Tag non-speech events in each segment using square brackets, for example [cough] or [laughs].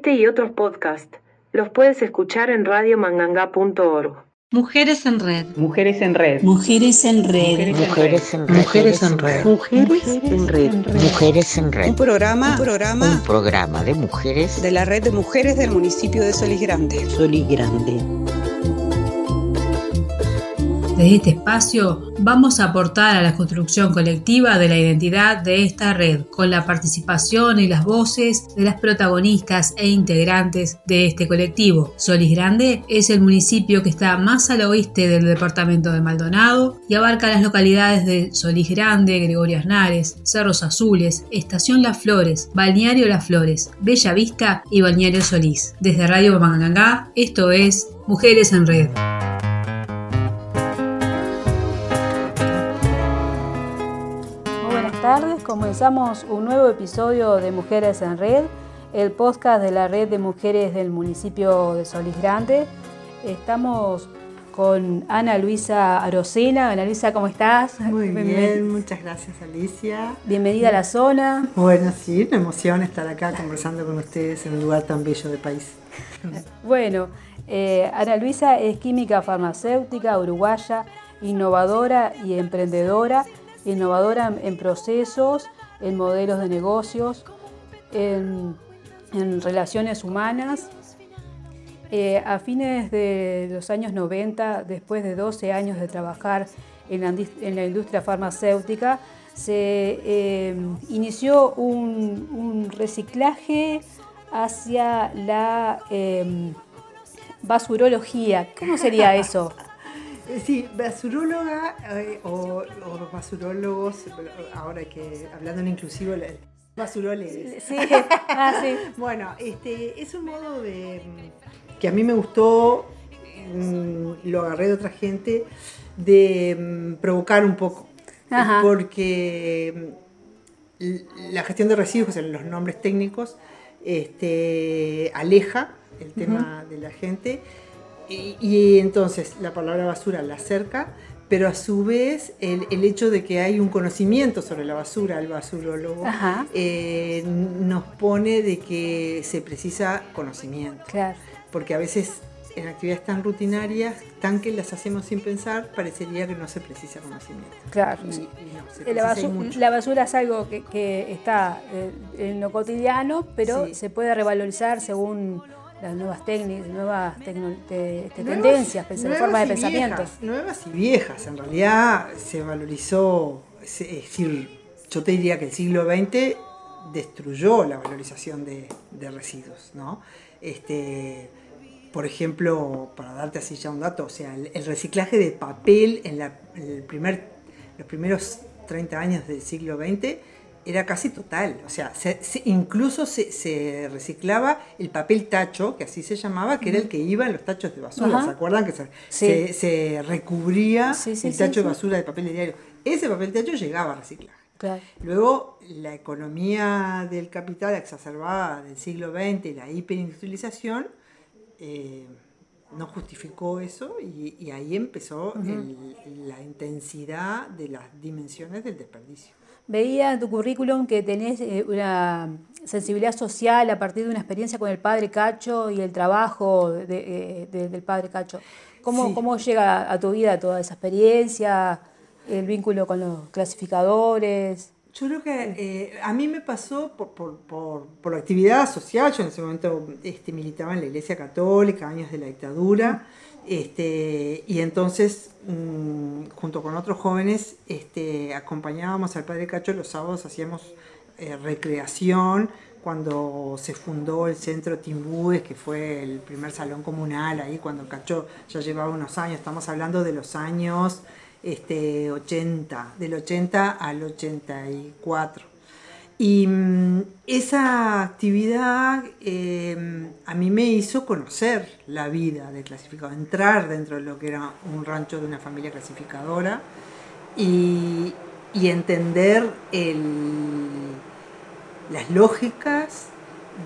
Este y otros podcasts los puedes escuchar en radiomanganga.org. Mujeres en Red. Mujeres en Red. Mujeres en Red. Mujeres en Red. Mujeres en Red. Mujeres en Red. Mujeres en Red. Un programa, un programa, Un programa de mujeres de la red de mujeres del municipio de Solís Grande. Solís Grande. Desde este espacio vamos a aportar a la construcción colectiva de la identidad de esta red, con la participación y las voces de las protagonistas e integrantes de este colectivo. Solís Grande es el municipio que está más al oeste del departamento de Maldonado y abarca las localidades de Solís Grande, Gregorio Aznares, Cerros Azules, Estación Las Flores, Balneario Las Flores, Bella Vista y Balneario Solís. Desde Radio Mangangá, esto es Mujeres en Red. Comenzamos un nuevo episodio de Mujeres en Red, el podcast de la red de mujeres del municipio de Solís Grande. Estamos con Ana Luisa Arocena. Ana Luisa, ¿cómo estás? Muy bien, muchas gracias Alicia. Bienvenida a la zona. Bueno, sí, una emoción estar acá conversando con ustedes en un lugar tan bello del país. Bueno, eh, Ana Luisa es química farmacéutica uruguaya, innovadora y emprendedora, innovadora en- procesos, en modelos de negocios, en, relaciones humanas. Eh, a fines de los años 90, después de 12 años de trabajar en la, industria farmacéutica, se eh, inició un, un reciclaje hacia la eh, basurología. ¿Cómo sería eso? Eh, Sí, basuróloga eh, o, o basurólogos, ahora que hablando en inclusivo, basuroles. Sí, ah, sí. [laughs] Bueno, este es un modo de mm, que a mí me gustó, mm, lo agarré de otra gente, de mm, provocar un poco. Ajá. Porque la gestión de residuos, sea, los nombres técnicos, este, aleja el tema de la gente. Y, y entonces la palabra basura la acerca, pero a su vez el, el hecho de que hay un conocimiento sobre la basura, el basurólogo, eh, nos pone de que se precisa conocimiento. Claro. Porque a veces en actividades tan rutinarias, tan que las hacemos sin pensar, parecería que no se precisa conocimiento. Claro. Y, y no, se La, precisa y basu- mucho. la basura es algo que, que está eh, en lo cotidiano, pero Sí. se puede revalorizar según las nuevas técnicas, nuevas tecno- te- este, Nuevas- tendencias, nuevas formas de pensamiento. nuevas y viejas. En realidad se valorizó, es es decir, yo te diría que el siglo XX destruyó la valorización de, de residuos, ¿no? Este, por ejemplo, para darte así ya un dato, o sea, el, el reciclaje de papel en, la- en el primer, los primeros 30 años del siglo XX era casi total. O sea, se- se- incluso se, se reciclaba el papel tacho, que así se llamaba, que era el que iba en los tachos de basura. Ajá. ¿Se acuerdan? Que se, Sí. se- recubría Sí, sí, el tacho de basura de papel de diario. Ese papel tacho llegaba a reciclaje. Claro. Luego, la economía del capital exacerbada del siglo XX y la hiperindustrialización eh, no justificó eso y, y ahí empezó el- la intensidad de las dimensiones del desperdicio. Veía en tu currículum que tenés eh, una sensibilidad social a partir de una experiencia con el padre Cacho y el trabajo de- de- de- del padre Cacho. ¿Cómo, Sí. ¿Cómo llega a tu vida toda esa experiencia, el vínculo con los clasificadores? Yo creo que eh, a mí me pasó por, por, por, por la actividad social, yo en ese momento este, militaba en la Iglesia Católica, años de la dictadura, este, y entonces mm, junto con otros jóvenes este, acompañábamos al Padre Cacho los sábados, hacíamos eh, recreación, cuando se fundó el centro Timbúes, que fue el primer salón comunal ahí, cuando Cacho ya llevaba unos años, estamos hablando de los años este, 80, del 80 al 84. Y mm, esa actividad eh, a mí me hizo conocer la vida de clasificado, entrar dentro de lo que era un rancho de una familia clasificadora y, y entender el- las lógicas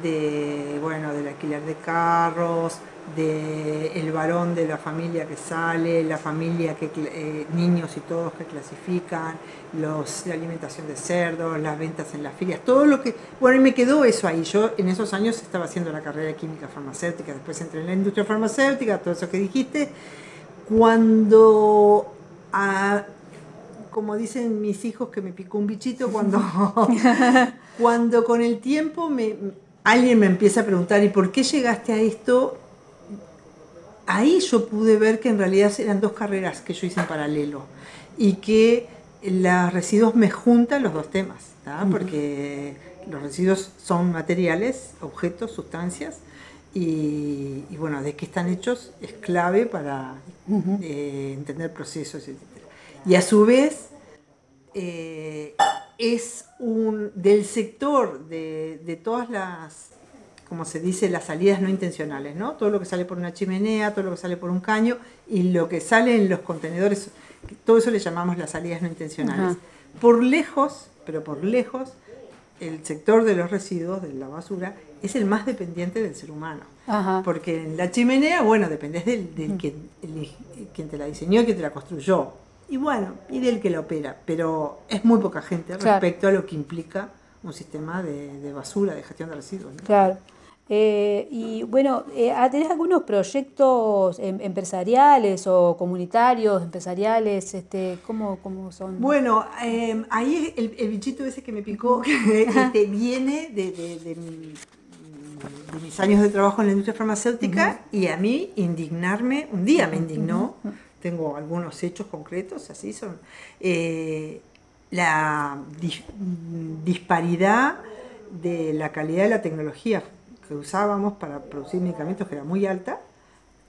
de, bueno, del alquiler de carros, de el varón de la familia que sale, la familia que eh, niños y todos que clasifican, los, la alimentación de cerdos, las ventas en las ferias, todo lo que bueno y me quedó eso ahí. Yo en esos años estaba haciendo la carrera de química farmacéutica, después entré en la industria farmacéutica, todo eso que dijiste. Cuando como dicen mis hijos que me picó un bichito cuando [laughs] cuando con el tiempo me alguien me empieza a preguntar, ¿y por qué llegaste a esto? Ahí yo pude ver que en realidad eran dos carreras que yo hice en paralelo y que los residuos me juntan los dos temas, porque los residuos son materiales, objetos, sustancias, y, bueno, de qué están hechos es clave para eh, entender procesos, etc. Y a su vez, eh, es un del sector de, de todas las como se dice, las salidas no intencionales, ¿no? Todo lo que sale por una chimenea, todo lo que sale por un caño y lo que sale en los contenedores, todo eso le llamamos las salidas no intencionales. Por lejos, pero por lejos, el sector de los residuos, de la basura, es el más dependiente del ser humano. Porque en la chimenea, bueno, dependes del, del que, quien te la diseñó y quien te la construyó. Y bueno, y del que la opera. Pero es muy poca gente respecto a lo que implica un sistema de, basura, de gestión de residuos. Claro. Eh, y bueno, eh, ¿tenés algunos proyectos em, empresariales o comunitarios, empresariales? Este, ¿cómo, cómo son? Bueno, em, ahí el, el, bichito ese que me picó [laughs] este, viene de, mis años de trabajo en la industria farmacéutica y a mí indignarme, un día me indignó, tengo algunos hechos concretos, así son, eh, la disparidad de la calidad de la tecnología que usábamos para producir medicamentos, que era muy alta,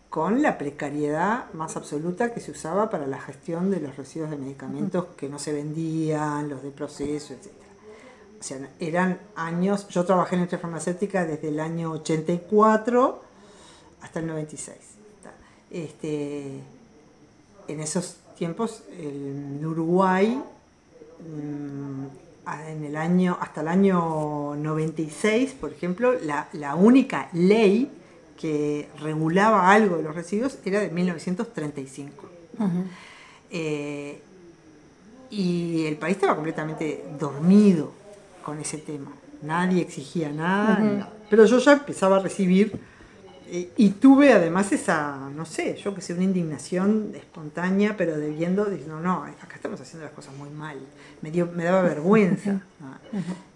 con la precariedad más absoluta que se usaba para la gestión de los residuos de medicamentos que no se vendían, los de proceso, etc. O sea, eran años, yo trabajé en la farmacéutica desde el año 84 hasta el 96. Este, en esos tiempos, en Uruguay, mm, en el año, hasta el año 96, por ejemplo, la, única ley que regulaba algo de los residuos era de 1935. Eh, y el país estaba completamente dormido con ese tema. Nadie exigía nada. Pero yo ya empezaba a recibir y tuve además esa, no sé, yo que sé, una indignación espontánea, pero de viendo, diciendo, no, acá estamos haciendo las cosas muy mal. Me, dio, me daba vergüenza.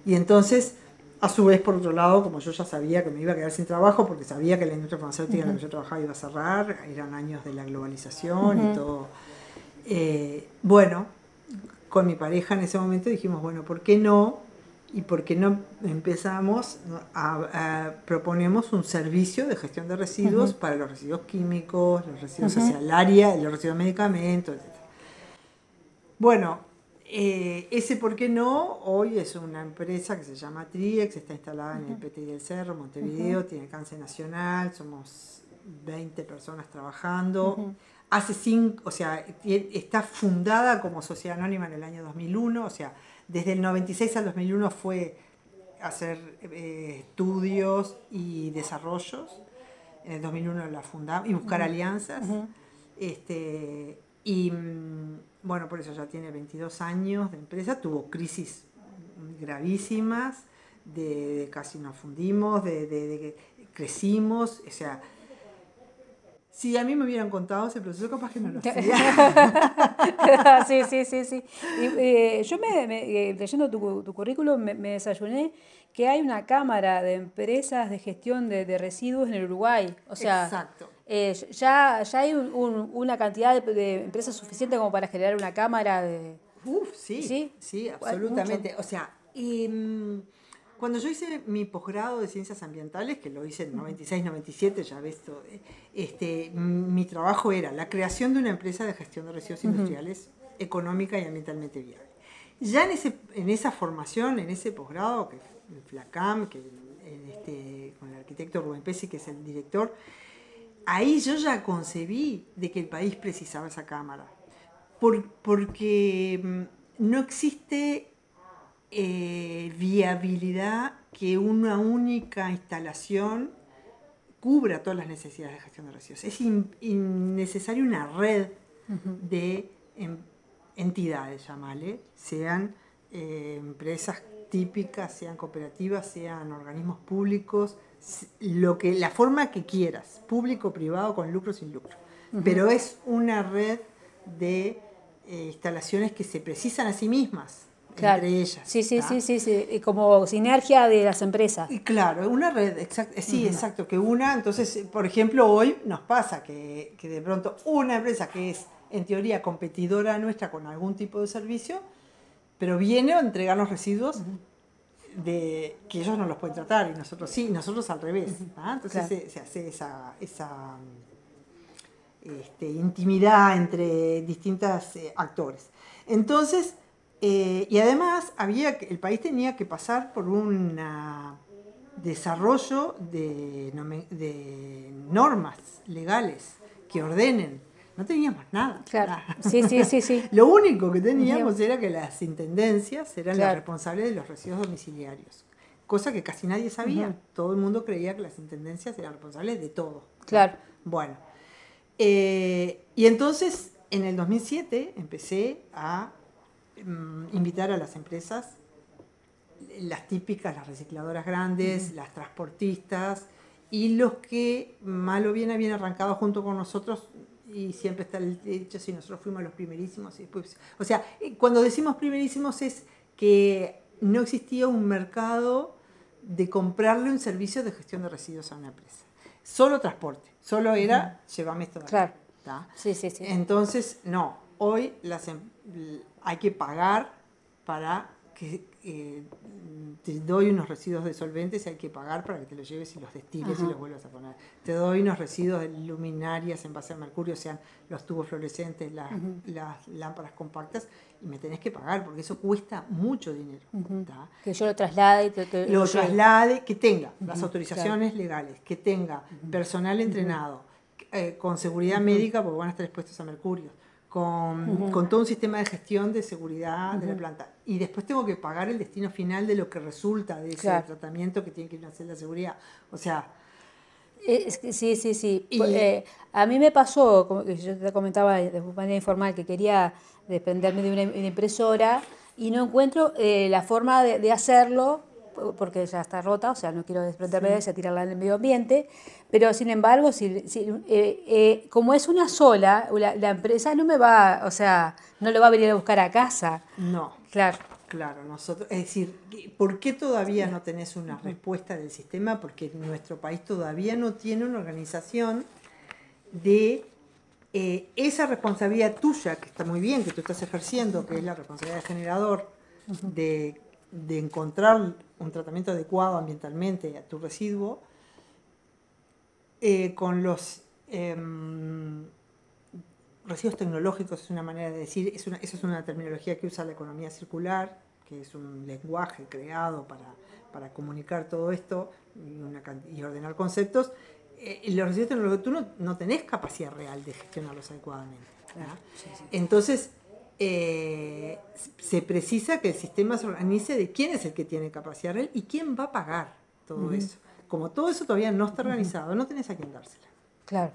Y entonces, a su vez, por otro lado, como yo ya sabía que me iba a quedar sin trabajo, porque sabía que la industria farmacéutica en la que yo trabajaba iba a cerrar, eran años de la globalización y todo. Eh, bueno, con mi pareja en ese momento dijimos, bueno, ¿por qué no y por qué no empezamos a, proponemos un servicio de gestión de residuos para los residuos químicos, los residuos uh hacia el área, los residuos de medicamentos, etc. Bueno, eh, ese por qué no, hoy es una empresa que se llama Triex, está instalada en el PTI del Cerro, Montevideo, tiene alcance nacional, somos 20 personas trabajando. Hace cinco, o sea, está fundada como sociedad anónima en el año 2001, o sea, desde el 96 al 2001 fue hacer eh, estudios y desarrollos. En el 2001 la fundamos y buscar alianzas. este, y mm, bueno, por eso ya tiene 22 años de empresa. Tuvo crisis gravísimas, de, casi nos fundimos, de, de, crecimos. O sea, si a mí me hubieran contado ese proceso, capaz que no lo [laughs] hacía. [laughs] sí, sí, sí, sí. Eh, yo me, eh, leyendo tu, tu currículum me, desayuné que hay una cámara de empresas de gestión de, residuos en el Uruguay. O sea, Exacto. Eh, ya, ya hay una cantidad de, empresas suficiente como para generar una cámara de... Uf, sí, sí, sí absolutamente. O sea, y, cuando yo hice mi posgrado de ciencias ambientales, que lo hice en 96-97, ya ves todo, eh, este, mi trabajo era la creación de una empresa de gestión de residuos industriales económica y ambientalmente viable. Ya en, ese, en esa formación, en ese posgrado, que en FLACAM, que este, con el arquitecto Rubén Pesci, que es el director, ahí yo ya concebí de que el país precisaba esa cámara. porque mm, no existe eh, viabilidad que una única instalación cubra todas las necesidades de gestión de residuos. Es innecesaria una red de em- entidades, llamale, sean eh, empresas típicas, sean cooperativas, sean organismos públicos, lo que, la forma que quieras, público, privado, con lucro, sin lucro. Pero es una red de eh, instalaciones que se precisan a sí mismas, Claro. entre ellas. Sí, sí, sí, sí, sí, como sinergia de las empresas. Y claro, una red, exact- eh, sí, exacto, que una, entonces, eh, por ejemplo, hoy nos pasa que, que de pronto una empresa que es en teoría competidora nuestra con algún tipo de servicio, pero viene a entregarnos residuos de que ellos no los pueden tratar y nosotros sí, nosotros al revés. Entonces Claro. se, se hace esa, esa este, intimidad entre distintos actores. Entonces, eh, y además había que- el país tenía que pasar por un desarrollo de, normas legales que ordenen. No teníamos nada. Claro. nada. Sí, sí, sí, sí. [laughs] Lo único que teníamos era que las intendencias eran las responsables de los residuos domiciliarios. Cosa que casi nadie sabía. Todo el mundo creía que las intendencias eran responsables de todo. Claro. Bueno, eh, y entonces en el 2007 empecé a invitar a las empresas, las típicas, las recicladoras grandes, las transportistas y los que mal o bien habían arrancado junto con nosotros y siempre está el dicho si nosotros fuimos los primerísimos y después, o sea, eh, cuando decimos primerísimos es que no existía un mercado de comprarle un servicio de gestión de residuos a una empresa. Solo transporte, solo era llévame esto de acá", Claro. Sí, sí, sí. Entonces, no, hoy las em- hay que pagar para que eh, te doy unos residuos de solventes y hay que pagar para que te los lleves y los destiles Ajá. y los vuelvas a poner. Te doy unos residuos de luminarias en base a mercurio, sean los tubos fluorescentes, las, las lámparas compactas, y me tenés que pagar porque eso cuesta mucho dinero. Que yo lo traslade y te, te- lo traslade, que tenga las autorizaciones legales, que tenga personal entrenado, eh, con seguridad médica, porque van a estar expuestos a mercurio, con, con todo un sistema de gestión de seguridad de la planta. Y después tengo que pagar el destino final de lo que resulta de ese Claro. tratamiento que tiene que ir a hacer la seguridad. O sea, Eh, es sí, sí, sí. Y- Eh, a mí me pasó, como que yo te comentaba de manera informal, que quería desprenderme de una, una impresora y no encuentro eh, la forma de, de hacerlo porque ya está rota, o sea, no quiero desprenderme de ella, tirarla en el medio ambiente, pero sin embargo, si, si, eh, eh, como es una sola, la, la empresa no me va, o sea, no lo va a venir a buscar a casa. no. Claro, Claro, nosotros, es decir, ¿por qué todavía no tenés una respuesta del sistema? Porque nuestro país todavía no tiene una organización de eh, esa responsabilidad tuya, que está muy bien, que tú estás ejerciendo, que es la responsabilidad del generador, de, de encontrar un tratamiento adecuado ambientalmente a tu residuo, eh, con los em, residuos tecnológicos es una manera de decir, es una, esa es una terminología que usa la economía circular, que es un lenguaje creado para, para comunicar todo esto y, una can- y ordenar conceptos. Eh, los residuos tecnológicos, tú no, no tenés capacidad real de gestionarlos adecuadamente. Entonces, eh, se precisa que el sistema se organice de quién es el que tiene capacidad real y quién va a pagar todo eso. Como todo eso todavía no está organizado, no tenés a quién dársela. claro.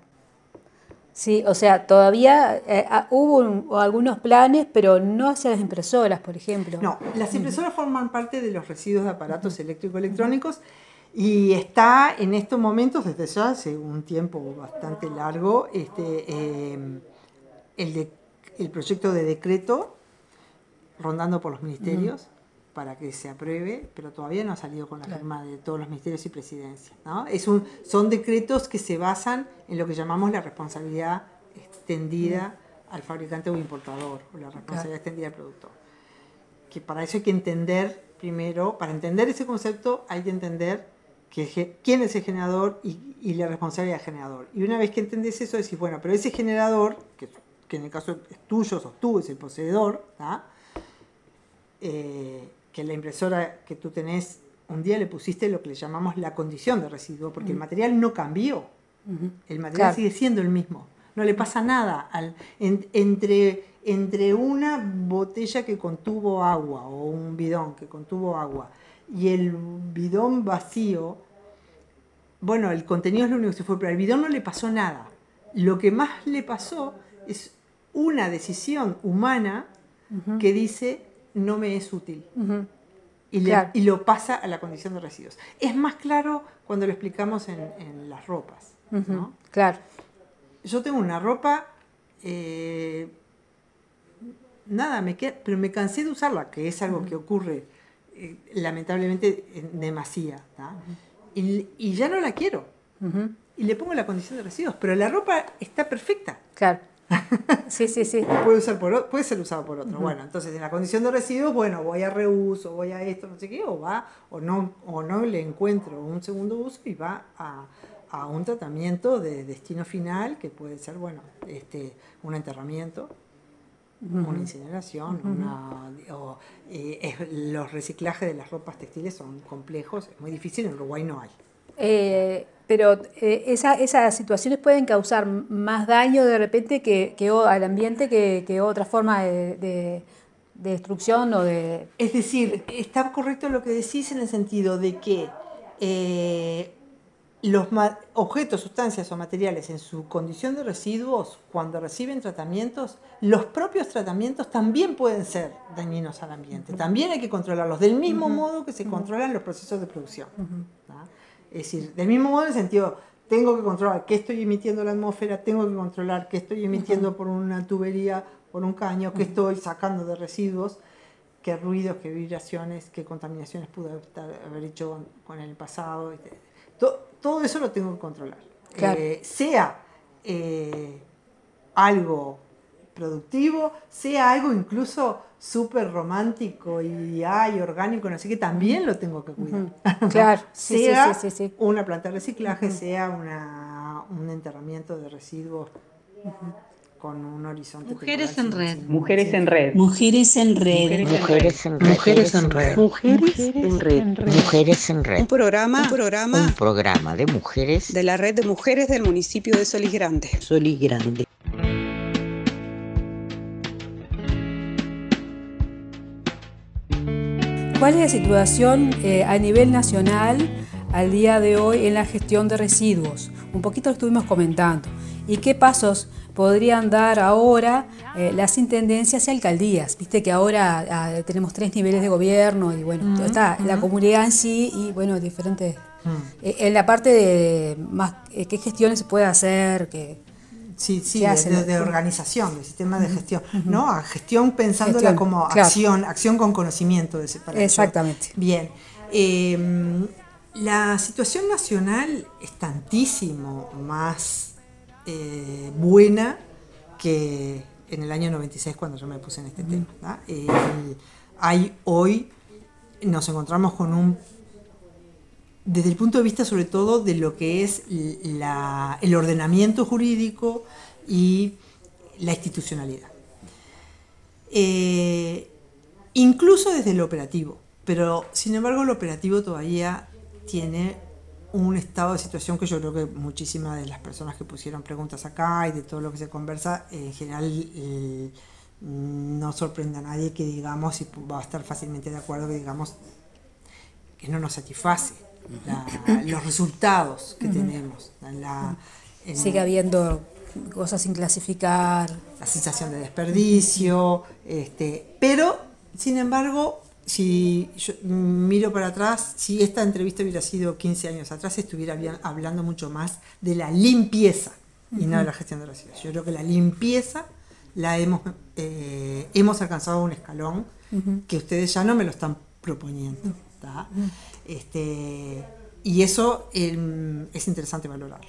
Sí, o sea, todavía eh, ah, hubo un- algunos planes, pero no hacia las impresoras, por ejemplo. No, las impresoras forman parte de los residuos de aparatos eléctrico-electrónicos y está en estos momentos, desde ya hace un tiempo bastante largo, este, eh, el, de- el proyecto de decreto rondando por los ministerios para que se apruebe, pero todavía no ha salido con la firma de todos los ministerios y presidencia. ¿no? Es un, son decretos que se basan en lo que llamamos la responsabilidad extendida al fabricante o importador, o la responsabilidad extendida al productor que para eso hay que entender primero, para entender ese concepto hay que entender que, quién es el generador y, y la responsabilidad del generador. Y una vez que entendés eso, decís, bueno, pero ese generador, que, que en el caso es tuyo, sos tú, es el poseedor. Eh, que la impresora que tú tenés, un día le pusiste lo que le llamamos la condición de residuo, porque el material no cambió. El material Claro. sigue siendo el mismo. No le pasa nada. Al, en- entre, entre una botella que contuvo agua o un bidón que contuvo agua y el bidón vacío, bueno, el contenido es lo único que se fue, pero al bidón no le pasó nada. Lo que más le pasó es una decisión humana que dice no me es útil. Y, le- Claro. y lo pasa a la condición de residuos. Es más claro cuando lo explicamos en, en las ropas. Claro. Yo tengo una ropa, eh, nada, me queda, pero me cansé de usarla, que es algo que ocurre eh, lamentablemente en demasía. y, y ya no la quiero. Y le pongo la condición de residuos, pero la ropa está perfecta. Claro. [laughs] Sí, sí, sí. Puede, usar por, puede ser usado por otro. Bueno, entonces en la condición de residuos, bueno, voy a reuso, voy a esto, no sé qué, o va, o no, o no le encuentro un segundo uso y va a, a un tratamiento de destino final, que puede ser, bueno, este, un enterramiento, una incineración, una, o, eh, es- los reciclajes de las ropas textiles son complejos, es muy difícil, en Uruguay no hay. Eh, pero eh, esa- esas situaciones pueden causar más daño de repente que, que al ambiente que, que otra forma de, de- de destrucción o de... Es decir, está correcto lo que decís en el sentido de que eh, los objetos, sustancias o materiales en su condición de residuos, cuando reciben tratamientos, los propios tratamientos también pueden ser dañinos al ambiente. También hay que controlarlos, del mismo modo que se controlan los procesos de producción. Es decir, del mismo modo en el sentido, tengo que controlar qué estoy emitiendo a la atmósfera, tengo que controlar qué estoy emitiendo por una tubería, por un caño, qué estoy sacando de residuos, qué ruidos, qué vibraciones, qué contaminaciones pude haber- hecho con, con el pasado. este, To- todo eso lo tengo que controlar. Claro. Eh, sea eh, algo productivo, sea algo incluso súper romántico y ay, orgánico, no sé qué, también lo tengo que cuidar. [laughs] Claro, sí, sea sí, sí, sí. una planta de reciclaje, sea una, un enterramiento de residuos con un horizonte. Mujeres en red. Mujeres en red. Mujeres en red. Mujeres en red. Mujeres en red. Mujeres en red. Mujeres en Un programa, un programa Un programa de mujeres de la red de mujeres del municipio de Solís Grande. Solís Grande. ¿Cuál es la situación eh, a nivel nacional al día de hoy en la gestión de residuos? Un poquito lo estuvimos comentando. ¿Y qué pasos podrían dar ahora eh, las intendencias y alcaldías? Viste que ahora ah, tenemos tres niveles de gobierno y bueno, está la comunidad en sí y bueno, diferentes... eh, en la parte de más, eh, qué gestiones se puede hacer, que Sí, sí, ¿Qué de, hacen? de- de organización, de sistema de gestión. ¿No? A gestión pensándola Gestión, como claro. acción, acción con conocimiento de. Exactamente. Bien. Eh, la situación nacional es tantísimo más eh, buena que en el año 96 cuando yo me puse en este tema. Eh, hay hoy, nos encontramos con un desde el punto de vista sobre todo de lo que es la- el ordenamiento jurídico y la institucionalidad. Eh, incluso desde lo operativo, pero sin embargo lo operativo todavía tiene un estado de situación que yo creo que muchísimas de las personas que pusieron preguntas acá y de todo lo que se conversa, en general eh, no sorprende a nadie que digamos, y va a estar fácilmente de acuerdo que digamos que no nos satisface la- los resultados que tenemos. La, en- sigue habiendo cosas sin clasificar. la sensación de desperdicio, este, pero sin embargo, si yo miro para atrás, si esta entrevista hubiera sido 15 años atrás, estuviera hablando mucho más de la limpieza y no de la gestión de residuos. Yo creo que la limpieza la hemos, eh, hemos alcanzado un escalón que ustedes ya no me lo están proponiendo. ¿tá? Este, y eso em, es interesante valorarlo.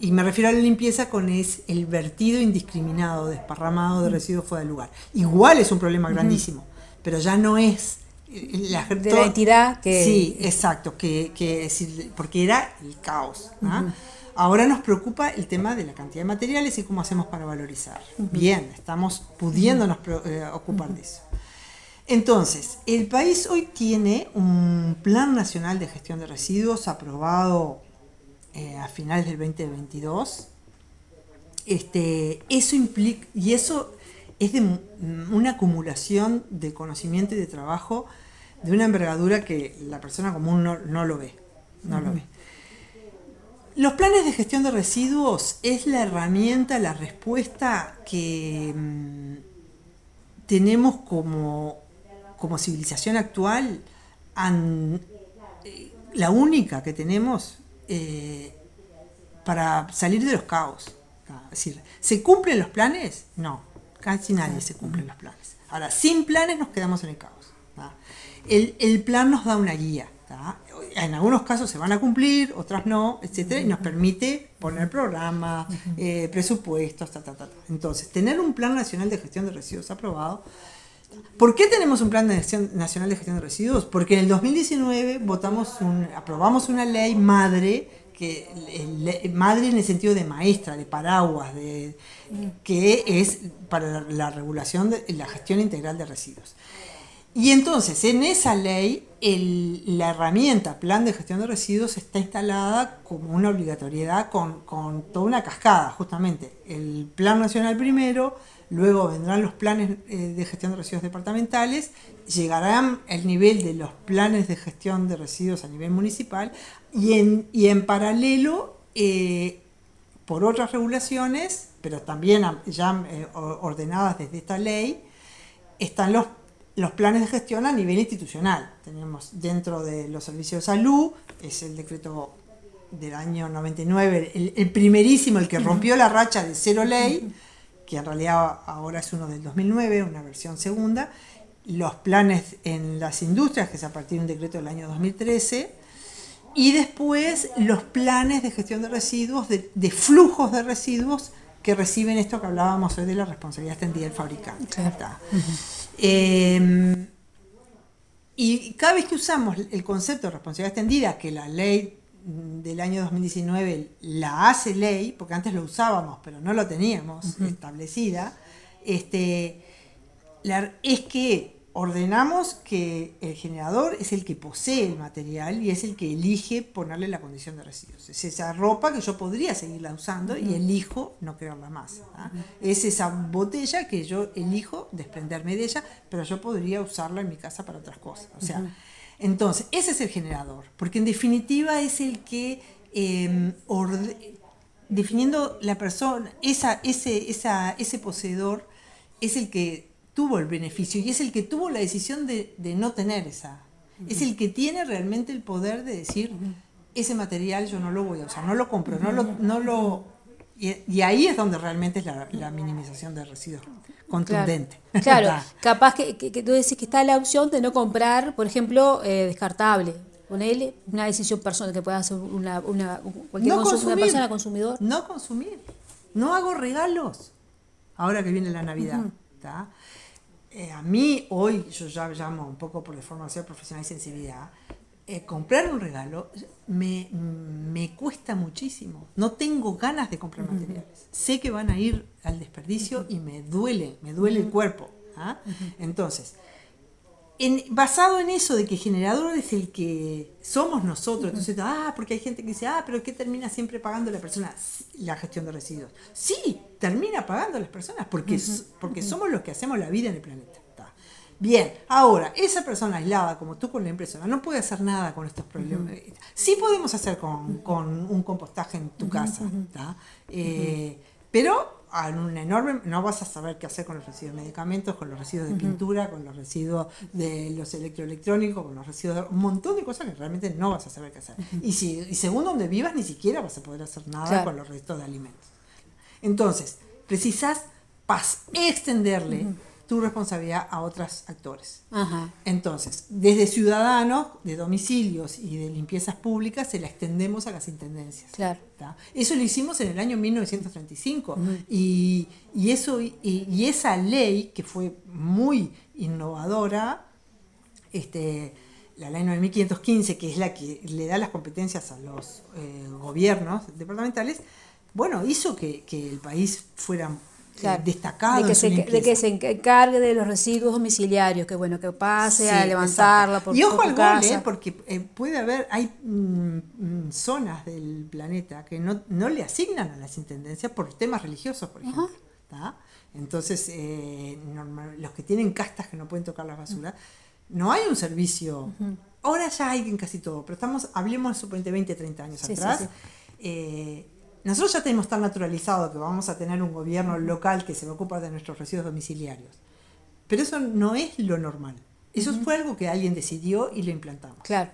Y me refiero a la limpieza con es el vertido indiscriminado, desparramado de residuos fuera del lugar. Igual es un problema grandísimo, pero ya no es eh, la, De la entidad que- Sí, exacto, que, que porque era el caos. ¿ah? Ahora nos preocupa el tema de la cantidad de materiales y cómo hacemos para valorizar. Bien, estamos pudiéndonos eh, ocupar de eso. Entonces, el país hoy tiene un Plan Nacional de Gestión de Residuos aprobado eh, a finales del 2022. Este, eso implica, y eso es de una acumulación de conocimiento y de trabajo de una envergadura que la persona común no, no lo ve. No lo ve. Los planes de gestión de residuos es la herramienta, la respuesta que mm, tenemos como, como civilización actual, an- eh, la única que tenemos eh, para salir de los caos. Es decir, ¿se cumplen los planes? No, casi nadie se cumplen los planes. Ahora, sin planes nos quedamos en el caos. El, el plan nos da una guía. ¿tá? En algunos casos se van a cumplir, otras no, etcétera, y nos permite poner programas, eh, presupuestos, ta, ta, ta. Entonces, tener un plan nacional de gestión de residuos aprobado ¿Por qué tenemos un plan de gestión- nacional de gestión de residuos? Porque en el 2019 votamos un, aprobamos una ley madre que le- madre en el sentido de maestra, de paraguas, de que es para la, la regulación de la gestión integral de residuos. Y entonces, en esa ley, la herramienta plan de gestión de residuos está instalada como una obligatoriedad con, con toda una cascada, justamente. El plan nacional primero, luego vendrán los planes eh, de gestión de residuos departamentales, llegarán el nivel de los planes de gestión de residuos a nivel municipal y en, y en paralelo, eh, por otras regulaciones, pero también ya eh, ordenadas desde esta ley, están los, los planes de gestión a nivel institucional. Tenemos dentro de los servicios de salud, es el decreto del año 99, el, el primerísimo, el que rompió la racha de cero ley, que en realidad ahora es uno del 2009, una versión segunda. Los planes en las industrias, que es a partir de un decreto del año 2013. Y después los planes de gestión de residuos, de, de flujos de residuos que reciben esto que hablábamos hoy de la responsabilidad extendida del fabricante. Eh, y cada vez que usamos el concepto de responsabilidad extendida, que la ley del año 2019 la hace ley, porque antes lo usábamos, pero no lo teníamos establecida, este, la- es que ordenamos que el generador es el que posee el material y es el que elige ponerle la condición de residuos. Es esa ropa que yo podría seguirla usando y elijo no quererla más. ¿ah? Es esa botella que yo elijo desprenderme de ella, pero yo podría usarla en mi casa para otras cosas. O sea, entonces, ese es el generador, porque en definitiva es el que eh, orde- definiendo la persona, esa, ese, esa, ese poseedor es el que tuvo el beneficio y es el que tuvo la decisión de, de no tener esa. Es el que tiene realmente el poder de decir, ese material yo no lo voy a usar, no lo compro, no lo... No lo y, y ahí es donde realmente es la, la minimización de residuos contundente. Claro, [laughs] capaz que, que- que tú decís que está la opción de no comprar, por ejemplo, eh, descartable. Ponele una decisión personal que pueda hacer una, una, cualquier No una persona consumidor. No consumir. No hago regalos. Ahora que viene la Navidad. Eh, a mí hoy, yo ya llamo un poco por deformación profesional y sensibilidad, eh, comprar un regalo me, me cuesta muchísimo. No tengo ganas de comprar materiales. Sé que van a ir al desperdicio y me duele, me duele el cuerpo. ¿ah? Entonces, en- basado en eso de que generador es el que somos nosotros, entonces, ah, porque hay gente que dice, ah, pero ¿qué termina siempre pagando la persona? La gestión de residuos. Sí, termina pagando las personas, porque, porque somos los que hacemos la vida en el planeta. Bien, ahora, esa persona aislada, como tú con la impresora, no puede hacer nada con estos problemas. Sí podemos hacer con, con un compostaje en tu casa. Eh, pero a un enorme, no vas a saber qué hacer con los residuos de medicamentos, con los residuos de pintura, con los residuos de los electroelectrónicos, con los residuos de un montón de cosas que realmente no vas a saber qué hacer. Y, si, y según donde vivas, ni siquiera vas a poder hacer nada Claro. con los restos de alimentos. Entonces, precisas extenderle tu responsabilidad a otros actores. Ajá. Entonces, desde ciudadanos, de domicilios y de limpiezas públicas, se la extendemos a las intendencias. Claro. ¿tá? Eso lo hicimos en el año 1935 y, y eso, y, y esa ley que fue muy innovadora, este, la ley 9515, que es la que le da las competencias a los eh, gobiernos departamentales, bueno, hizo que, que el país fuera Claro. destacado. de que, se, de limpieza. que se encargue de los residuos domiciliarios, que bueno, que pase a levantarla por, Y por ojo tu al gol. ¿eh? porque eh, puede haber, hay mm, mm, zonas del planeta que no, no le asignan a las intendencias por temas religiosos, por ejemplo. ¿tá? Entonces, eh, normal- los que tienen castas que no pueden tocar la basura, No hay un servicio. Ahora ya hay en casi todo, pero estamos, hablemos suponete 20, 30 años sí, atrás. sí. eh, nosotros ya tenemos tan naturalizado que vamos a tener un gobierno local que se va a ocupar de nuestros residuos domiciliarios. Pero eso no es lo normal. Eso fue algo que alguien decidió y lo implantamos. Claro.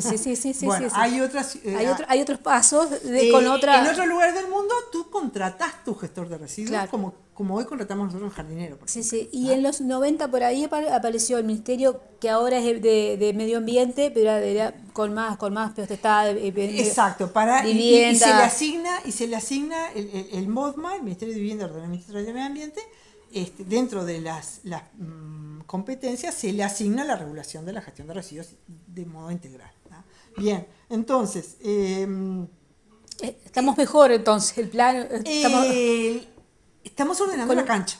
Sí, sí, sí, sí. Bueno, sí, sí. hay otras. eh, Hay, otro- hay otros pasos de- eh, con otra. En otros lugares del mundo tú contratás tu gestor de residuos Claro. como, como hoy contratamos nosotros un jardinero. por Sí, ejemplo. sí. Y en los 90 por ahí apa- apareció el ministerio que ahora es de, de medio ambiente, pero era- era con más con más potestad. eh, Exacto, para, y- y, y vivienda. se le asigna, y se le asigna el, el, el MODMA, el Ministerio de Vivienda, Ordenamiento y Medio Ambiente, este, dentro de las, las mm, competencias se le asigna la regulación de la gestión de residuos de modo integral. Bien, entonces, em, Eh, Estamos mejor entonces, el plan. eh, Estamos, Eh, estamos ordenando la cancha.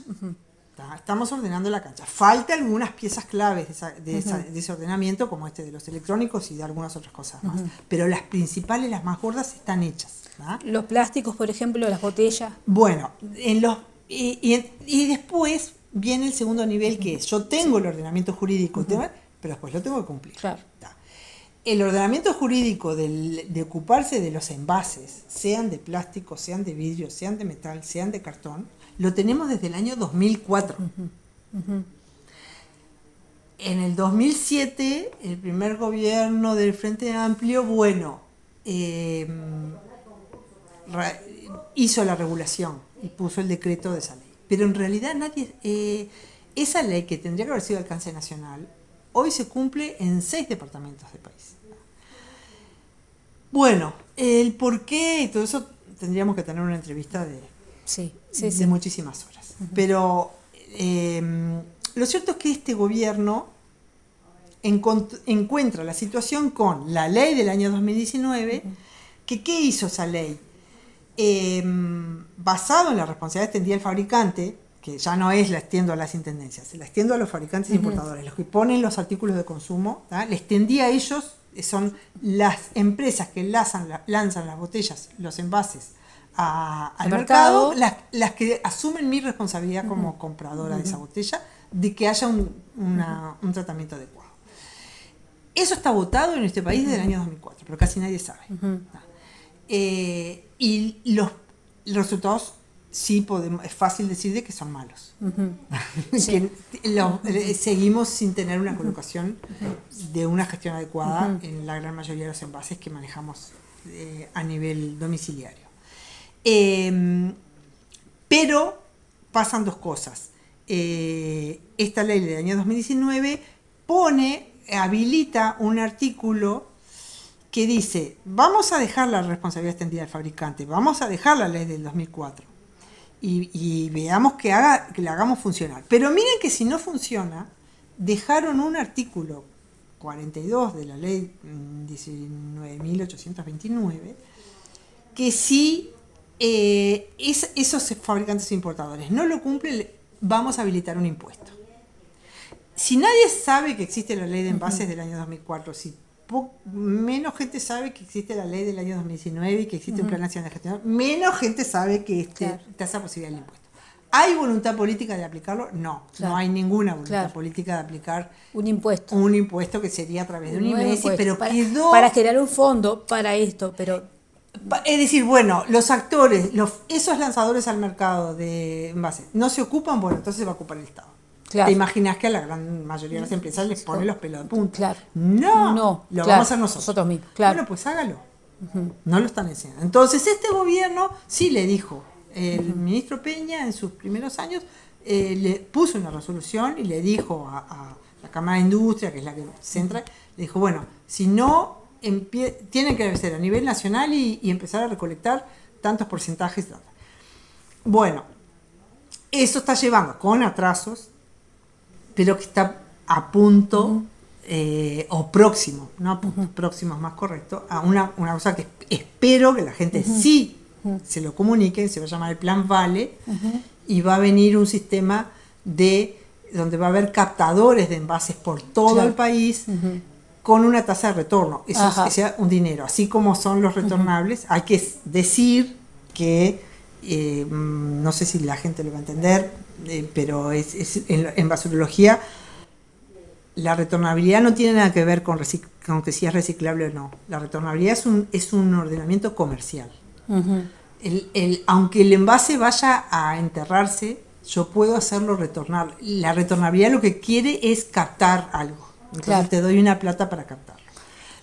Estamos ordenando la cancha. Falta algunas piezas claves de, esa- de esa- de ese ordenamiento, como este de los electrónicos y de algunas otras cosas más. Pero las principales, las más gordas, están hechas. los plásticos, por ejemplo, las botellas. Bueno, en los, y, y- y después viene el segundo nivel, que es, yo tengo el ordenamiento jurídico, ¿tá? pero después lo tengo que cumplir. El ordenamiento jurídico del- de ocuparse de los envases, sean de plástico, sean de vidrio, sean de metal, sean de cartón, lo tenemos desde el año 2004. En el 2007, el primer gobierno del Frente Amplio, bueno, eh, ra- hizo la regulación y puso el decreto de esa ley. Pero en realidad nadie, eh, esa ley que tendría que haber sido de alcance nacional, hoy se cumple en seis departamentos del país. Bueno, el por qué y todo eso tendríamos que tener una entrevista de, Sí, sí, de sí. muchísimas horas. Pero eh, lo cierto es que este gobierno encuentra la situación con la ley del año 2019, que ¿qué hizo esa ley? Eh, basado en la responsabilidad extendida del fabricante, que ya no es la extiendo a las intendencias, se la extiendo a los fabricantes e importadores, los que ponen los artículos de consumo, ¿tá? le extendí a ellos, son las empresas que lanzan, la- lanzan las botellas, los envases a- al mercado, mercado. las, las que asumen mi responsabilidad como compradora de esa botella, de que haya un, una- un tratamiento adecuado. Eso está votado en este país desde el año 2004, pero casi nadie sabe. Eh, y los, los resultados sí podemos, es fácil decir de que son malos. [laughs] Que lo- eh, seguimos sin tener una colocación de una gestión adecuada en la gran mayoría de los envases que manejamos eh, a nivel domiciliario. Eh, pero pasan dos cosas. Eh, esta ley del año 2019 pone, habilita un artículo que dice, vamos a dejar la responsabilidad extendida del fabricante, vamos a dejar la ley del 2004 y, y veamos que, haga, que la hagamos funcionar. Pero miren que si no funciona, dejaron un artículo 42 de la ley mm, 19.829 que si eh, es- esos fabricantes e importadores no lo cumplen, le- vamos a habilitar un impuesto. Si nadie sabe que existe la ley de envases del año 2004, si menos gente sabe que existe la ley del año 2019 y que existe un plan nacional de gestión, menos gente sabe que este, Claro. esa posibilidad del impuesto. ¿Hay voluntad política de aplicarlo? No, Claro. no hay ninguna voluntad Claro. política de aplicar Un impuesto. un impuesto que sería a través de un impuesto, pero para, quedó... para crear un fondo para esto, pero Es decir, bueno, los actores, los, esos lanzadores al mercado de envases, no se ocupan, bueno, entonces se va a ocupar el Estado. Claro. Te imaginas que a la gran mayoría de las empresas les pone los pelos de punta. Claro. No, No, lo claro, vamos a hacer nosotros. nosotros mismos, claro. Bueno, pues hágalo. No lo están enseñando. Entonces, este gobierno sí le dijo, el ministro Peña en sus primeros años eh, le puso una resolución y le dijo a, a la Cámara de Industria, que es la que centra, le dijo, bueno, si no, tienen que ser a nivel nacional y, y empezar a recolectar tantos porcentajes. Bueno, eso está llevando con atrasos, pero que está a punto eh, o próximo, no a punto, próximo es más correcto, a una, una cosa que espero que la gente sí se lo comunique, se va a llamar el plan Vale, y va a venir un sistema de donde va a haber captadores de envases por todo Claro. el país con una tasa de retorno. Eso Ajá. es, sea un dinero, así como son los retornables. Hay que decir que, eh, no sé si la gente lo va a entender, eh, pero es, es- en, en basurología la retornabilidad no tiene nada que ver con, con que si es reciclable o no. La retornabilidad es un, es un ordenamiento comercial. El- el- aunque el envase vaya a enterrarse, yo puedo hacerlo retornar. La retornabilidad lo que quiere es captar algo. Entonces Claro. te doy una plata para captarlo.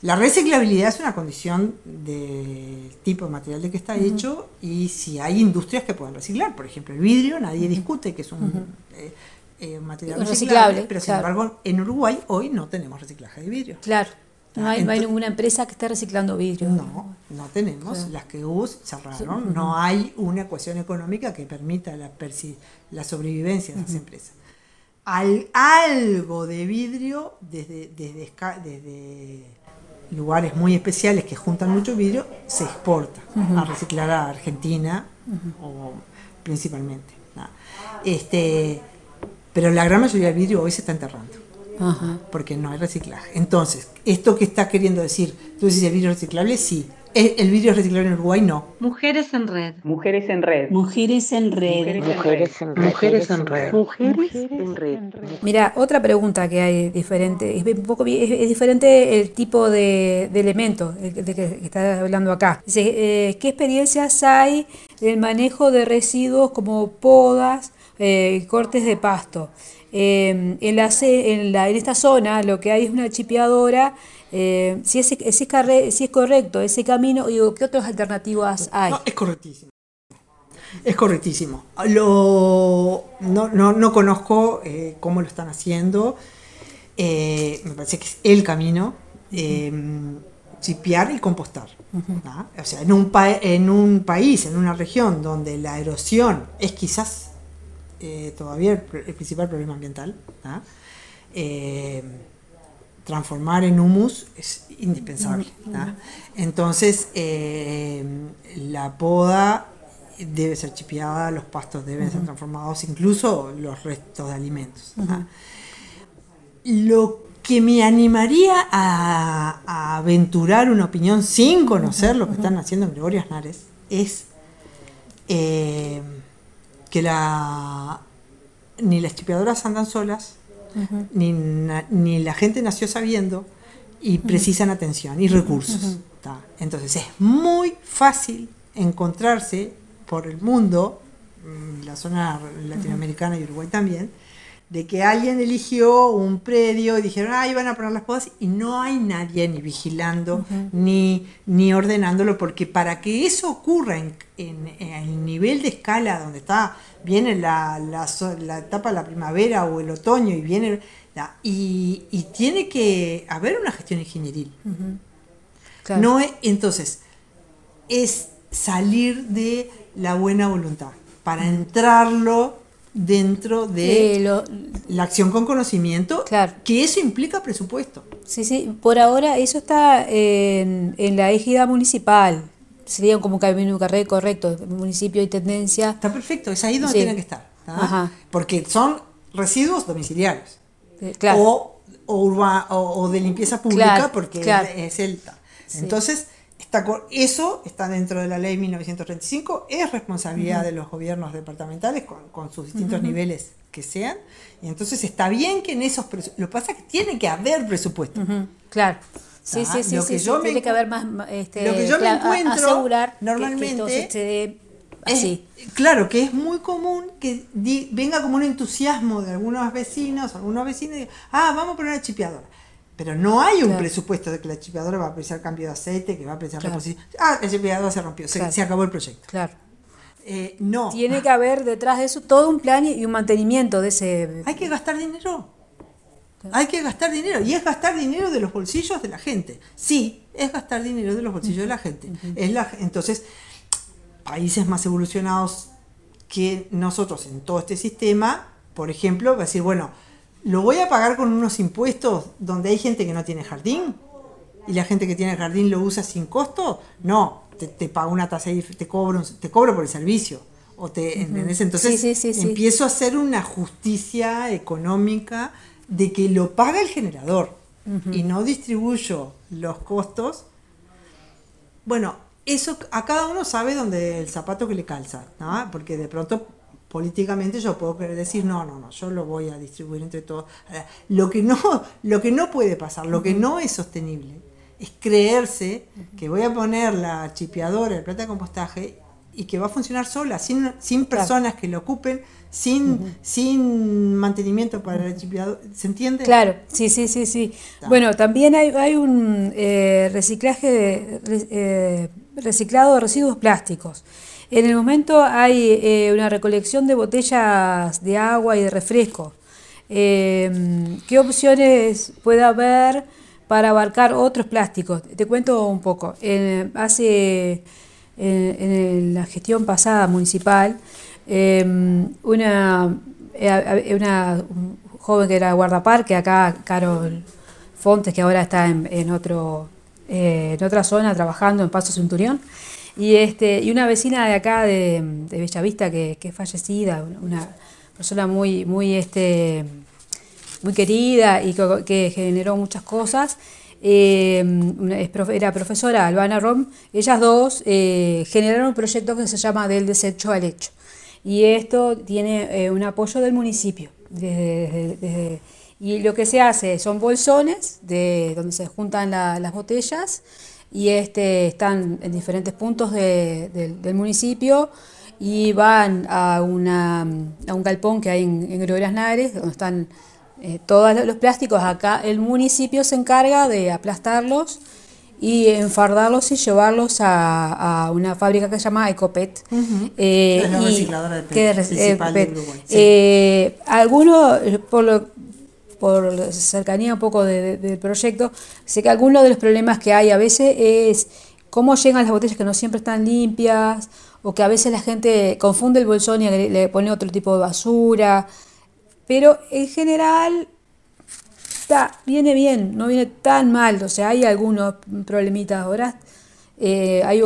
La reciclabilidad es una condición del tipo de material de que está hecho y si hay industrias que pueden reciclar. Por ejemplo, el vidrio, nadie discute que es un eh, eh, material reciclable, reciclable, pero sin embargo en Uruguay hoy no tenemos reciclaje de vidrio. Claro. No hay, no hay Ento- ninguna empresa que esté reciclando vidrio. No, no tenemos. Las que hubo cerraron. No hay una ecuación económica que permita la, sobrevivencia de esas empresas. Al- algo de vidrio desde, desde lugares muy especiales que juntan mucho vidrio se exporta a reciclar a Argentina o principalmente. ¿no? Este, pero la gran mayoría del vidrio hoy se está enterrando porque no hay reciclaje. Entonces, esto que está queriendo decir, tú dices el vidrio reciclable, sí. ¿El, vidrio reciclable en Uruguay no. Mujeres en red. Mujeres en red. Mujeres en red. Mujeres en red. Mujeres en red. Mujeres en red. Mira, otra pregunta que hay diferente, es un poco es, es diferente el tipo de, de elemento de que, de que estás hablando acá. Dice, eh, ¿qué experiencias hay del manejo de residuos como podas, eh, cortes de pasto? Eh, en, la, en, la, en esta zona lo que hay es una chipeadora. Eh, si, es, si, es carre- si es correcto ese camino, digo, ¿qué otras alternativas hay? No, es correctísimo. Es correctísimo. Lo, no, no, no conozco eh, cómo lo están haciendo. Eh, me parece que es el camino. eh, chipear y compostar. O sea, en un, pa- en un país, en una región donde la erosión es quizás todavía el, el principal problema ambiental, transformar en humus es indispensable. Entonces, eh, la poda debe ser chipeada, los pastos deben ser transformados, incluso los restos de alimentos. Lo que me animaría a, a aventurar una opinión sin conocer lo que están haciendo en Gregorio Aznares es eh, que la, ni las chipeadoras andan solas, ni, na- ni la gente nació sabiendo y precisan atención y recursos. Entonces es muy fácil encontrarse por el mundo, mm, la zona latinoamericana y Uruguay también, de que alguien eligió un predio y dijeron, ah, van a poner las podas y no hay nadie ni vigilando ni, ni ordenándolo, porque para que eso ocurra en, en- en el nivel de escala donde está, viene la, la, la etapa de la primavera o el otoño y viene, la- y, y tiene que haber una gestión ingenieril. Claro. No es, entonces, es salir de la buena voluntad para entrarlo dentro de Eh, lo- la acción con conocimiento, Claro. que eso implica presupuesto. Sí, sí, por ahora eso está en, en la égida municipal. Sería como un camino correcto, municipio y tendencia. Está perfecto, es ahí donde Sí. tiene que estar. Porque son residuos domiciliarios. Eh, claro. O, o, urba- o- o de limpieza pública, Claro, porque es celta. Entonces, está, eso está dentro de la ley 1935, es responsabilidad de los gobiernos departamentales con, con sus distintos niveles que sean. Y entonces está bien que en esos presu- Lo que pasa es que tiene que haber presupuesto. Claro. Sí, sí, sí, lo que sí, yo me tiene que haber más, este, lo que yo me cla- a- encuentro asegurar que- que normalmente se dé Es- claro, que es muy común que di- venga como un entusiasmo de algunos vecinos, algunos vecinos, y digan, ah, vamos a poner una chipeadora. Pero no hay un Claro. presupuesto de que la chipeadora va a apreciar cambio de aceite, que va a apreciar Claro. reposición. Ah, la chipeadora se rompió, se, Claro. se acabó el proyecto. Claro. Eh, no, Tiene que haber detrás de eso todo un plan y y un mantenimiento de ese. hay que gastar dinero. Hay que gastar dinero. Y es gastar dinero de los bolsillos de la gente. Sí, es gastar dinero de los bolsillos de la gente. es la, entonces, países más evolucionados que nosotros en todo este sistema, por ejemplo, va a decir, bueno, lo voy a pagar con unos impuestos donde hay gente que no tiene jardín y la gente que tiene jardín lo usa sin costo. No, te, te pago una tasa y te cobro, un- te cobro por el servicio. O te, ¿entendés? Entonces Sí, sí, sí, sí. empiezo a hacer una justicia económica de que lo paga el generador y no distribuyo los costos. Bueno, eso a cada uno sabe dónde el zapato que le calza, ¿no? porque de pronto políticamente yo puedo querer decir, no, no, no, yo lo voy a distribuir entre todos. Ahora, Lo que no, [laughs] lo que no puede pasar, lo que no es sostenible, es creerse que voy a poner la chipeadora, el plata de compostaje, y que va a funcionar sola, sin, sin personas que lo ocupen, sin, sin mantenimiento para el chipeador. ¿Se entiende? Claro, sí, sí, sí, sí. Bueno, también hay, hay un eh, reciclaje, de, eh, reciclado de residuos plásticos. En el momento hay eh, una recolección de botellas de agua y de refresco. Eh, ¿Qué opciones puede haber para abarcar otros plásticos? Te cuento un poco. Hace en, la gestión pasada municipal, una, eh, una un joven que era guardaparque, acá Carol Fontes, que ahora está en otro, eh, en otra zona trabajando en Paso Centurión, y, este, y una vecina de acá de, de Bellavista que, que es fallecida, una persona muy, muy, este, muy querida y que, generó muchas cosas. eh, era profesora Albana Rom, ellas dos eh, generaron un proyecto que se llama Del desecho al hecho. Y esto tiene eh, un apoyo del municipio. y lo que se hace son bolsones de, donde se juntan la- las botellas y este, están en diferentes puntos de- del- del municipio y van a, una, a un galpón que hay en, en las Nagres, donde están eh, todos los plásticos. Acá el municipio se encarga de aplastarlos y enfardarlos y llevarlos a, a una fábrica que se llama Ecopet. eh, Es la recicladora de PET, que de PET. Uruguay, sí. Eh, algunos, eh, por lo por cercanía un poco de- de- del proyecto, sé que algunos de los problemas que hay a veces es cómo llegan las botellas que no siempre están limpias, o que a veces la gente confunde el bolsón y le, pone otro tipo de basura, pero en general está, viene bien, no viene tan mal, o sea, hay algunos problemitas ahora. eh, hay,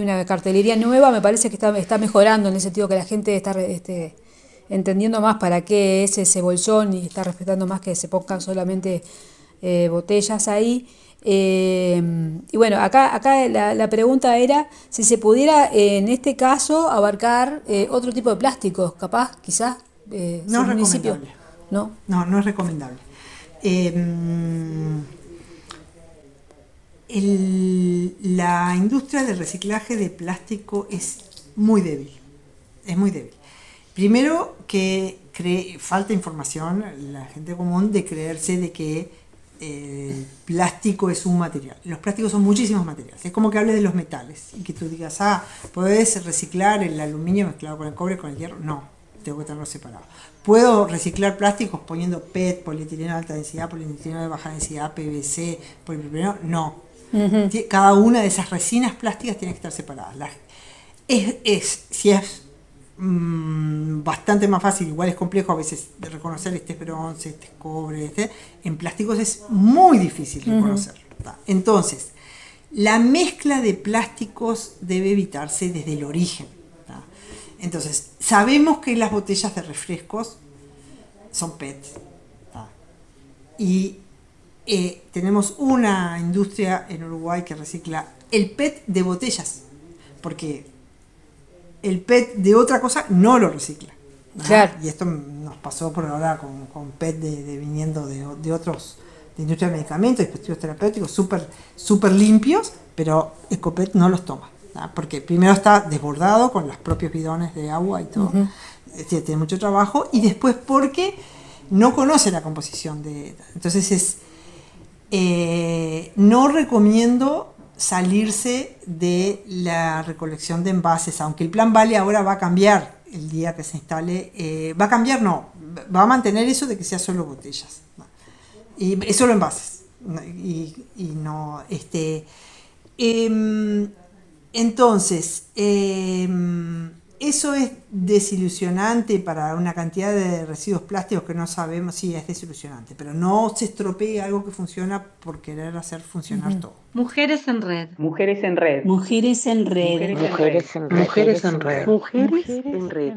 una cartelería nueva, me parece que está, mejorando en el sentido que la gente está este, entendiendo más para qué es ese bolsón y está respetando más que se pongan solamente eh, botellas ahí. Eh, y bueno, acá, acá la, la pregunta era si se pudiera en este caso abarcar eh, otro tipo de plásticos, capaz, quizás. eh, No es municipio- recomendable. No. No, no es recomendable. El- la industria del reciclaje de plástico es muy débil. Es muy débil. Primero que cree- falta información, la gente común, de creerse de que eh, el plástico es un material. Los plásticos son muchísimos materiales. Es como que hables de los metales y que tú digas, ah, ¿puedes reciclar el aluminio mezclado con el cobre, con el hierro? No, tengo que tenerlo separado. ¿Puedo reciclar plásticos poniendo PET, polietileno de alta densidad, polietileno de baja densidad, PVC, polipropileno? No. Cada una de esas resinas plásticas tiene que estar separadas. Las- es, es, si es mm, bastante más fácil, igual es complejo a veces de reconocer este es bronce, este es cobre, este, en plásticos es muy difícil reconocerlo. Entonces, la mezcla de plásticos debe evitarse desde el origen. ¿tá? Entonces, sabemos que las botellas de refrescos son PET. ¿tá? Y eh, tenemos una industria en Uruguay que recicla el PET de botellas, porque el PET de otra cosa no lo recicla. Y esto nos pasó por ahora con, con PET de, de viniendo de, de otros, de industria de medicamentos, dispositivos terapéuticos súper súper limpios, pero Ecopet no los toma. Porque primero está desbordado con los propios bidones de agua y todo. Eh, Tiene, tiene mucho trabajo. Y después porque no conoce la composición de... Entonces es... eh, no recomiendo salirse de la recolección de envases, aunque el plan Vale ahora va a cambiar el día que se instale, eh, va a cambiar, no, va a mantener eso de que sea solo botellas, y es solo envases, y, y no, este, em, entonces, em, eso es desilusionante para una cantidad de residuos plásticos que no sabemos si es desilusionante, pero no se estropee algo que funciona por querer hacer funcionar todo. Mujeres en red. Mujeres en red. Mujeres en red. Mujeres en red. Mujeres en red. Mujeres en red.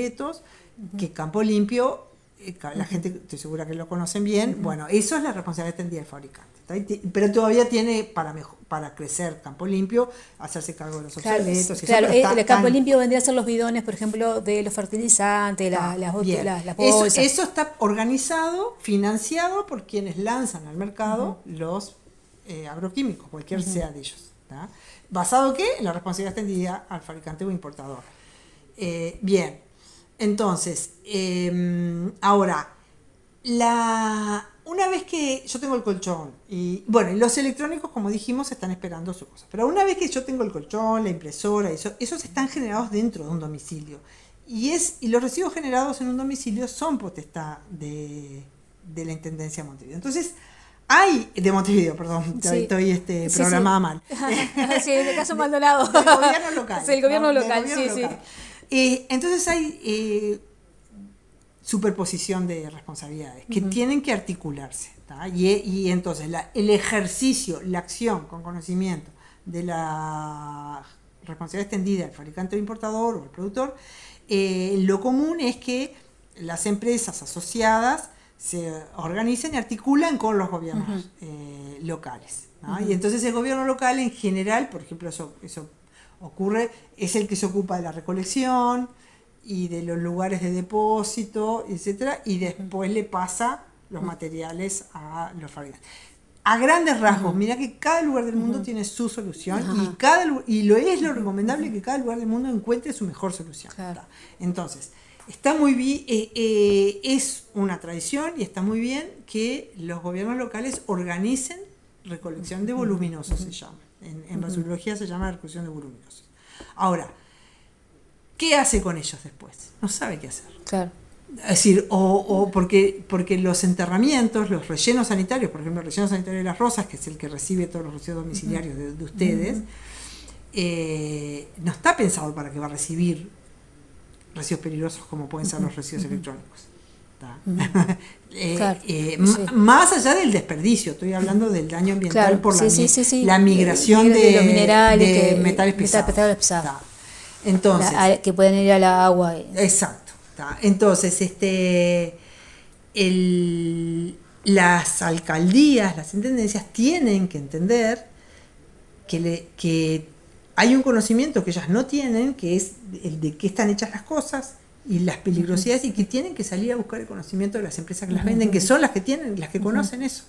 Completos, que Campo Limpio, eh, la gente, estoy segura que lo conocen bien, bueno, eso es la responsabilidad extendida del fabricante. Pero todavía tiene para mejo- para crecer Campo Limpio, hacerse cargo de los Claro, obsoletos. y eso, claro, pero está el campo tan- limpio vendría a ser los bidones, por ejemplo, de los fertilizantes, Ah, las, las, las Eso- bolsas. Eso, está organizado, financiado por quienes lanzan al mercado los eh, agroquímicos, cualquier sea de ellos. ¿tá? ¿Basado qué? En la responsabilidad extendida al fabricante o importador. Eh, bien, entonces, eh, ahora, la, una vez que yo tengo el colchón, y bueno, los electrónicos, como dijimos, están esperando su cosa, pero una vez que yo tengo el colchón, la impresora, eso, esos están generados dentro de un domicilio. Y, es, y los residuos generados en un domicilio son potestad de, de la Intendencia de Montevideo. Entonces, hay, de Montevideo, perdón, Sí. estoy este, Sí, programada sí. mal. [laughs] sí, en el caso [laughs] Maldonado. Del gobierno local. Sí, el gobierno local, gobierno sí, local. Eh, entonces hay eh, superposición de responsabilidades que tienen que articularse. Y, y entonces la- el ejercicio, la acción con conocimiento de la responsabilidad extendida del fabricante o importador o el productor, eh, lo común es que las empresas asociadas se organizan y articulan con los gobiernos eh, locales. ¿no? Y entonces el gobierno local en general, por ejemplo, eso, eso ocurre, es el que se ocupa de la recolección y de los lugares de depósito, etcétera, y después le pasa los materiales a los fabricantes. A grandes rasgos, mira que cada lugar del mundo tiene su solución y, cada, y lo es lo recomendable que cada lugar del mundo encuentre su mejor solución. Entonces, está muy bien, es una tradición y está muy bien que los gobiernos locales organicen recolección de voluminosos, se llama. En, en basurología se llama recolección de voluminosos. Ahora, ¿qué hace con ellos después? No sabe qué hacer. Claro. Es decir, o, o porque, porque los enterramientos, los rellenos sanitarios, por ejemplo, el relleno sanitario de las rosas, que es el que recibe todos los residuos domiciliarios de, de ustedes, eh, no está pensado para que va a recibir residuos peligrosos como pueden ser los residuos electrónicos. [laughs] Eh, Claro, eh, sí. Más allá del desperdicio, estoy hablando del daño ambiental Claro, por la, sí, sí, la migración de, de los minerales de que- metales pesados. que pueden ir a la agua. Exacto. Entonces, este, el- las alcaldías, las intendencias tienen que entender que, le- que hay un conocimiento que ellas no tienen, que es el de qué están hechas las cosas y las peligrosidades y que tienen que salir a buscar el conocimiento de las empresas que las venden, que son las que tienen, las que conocen eso.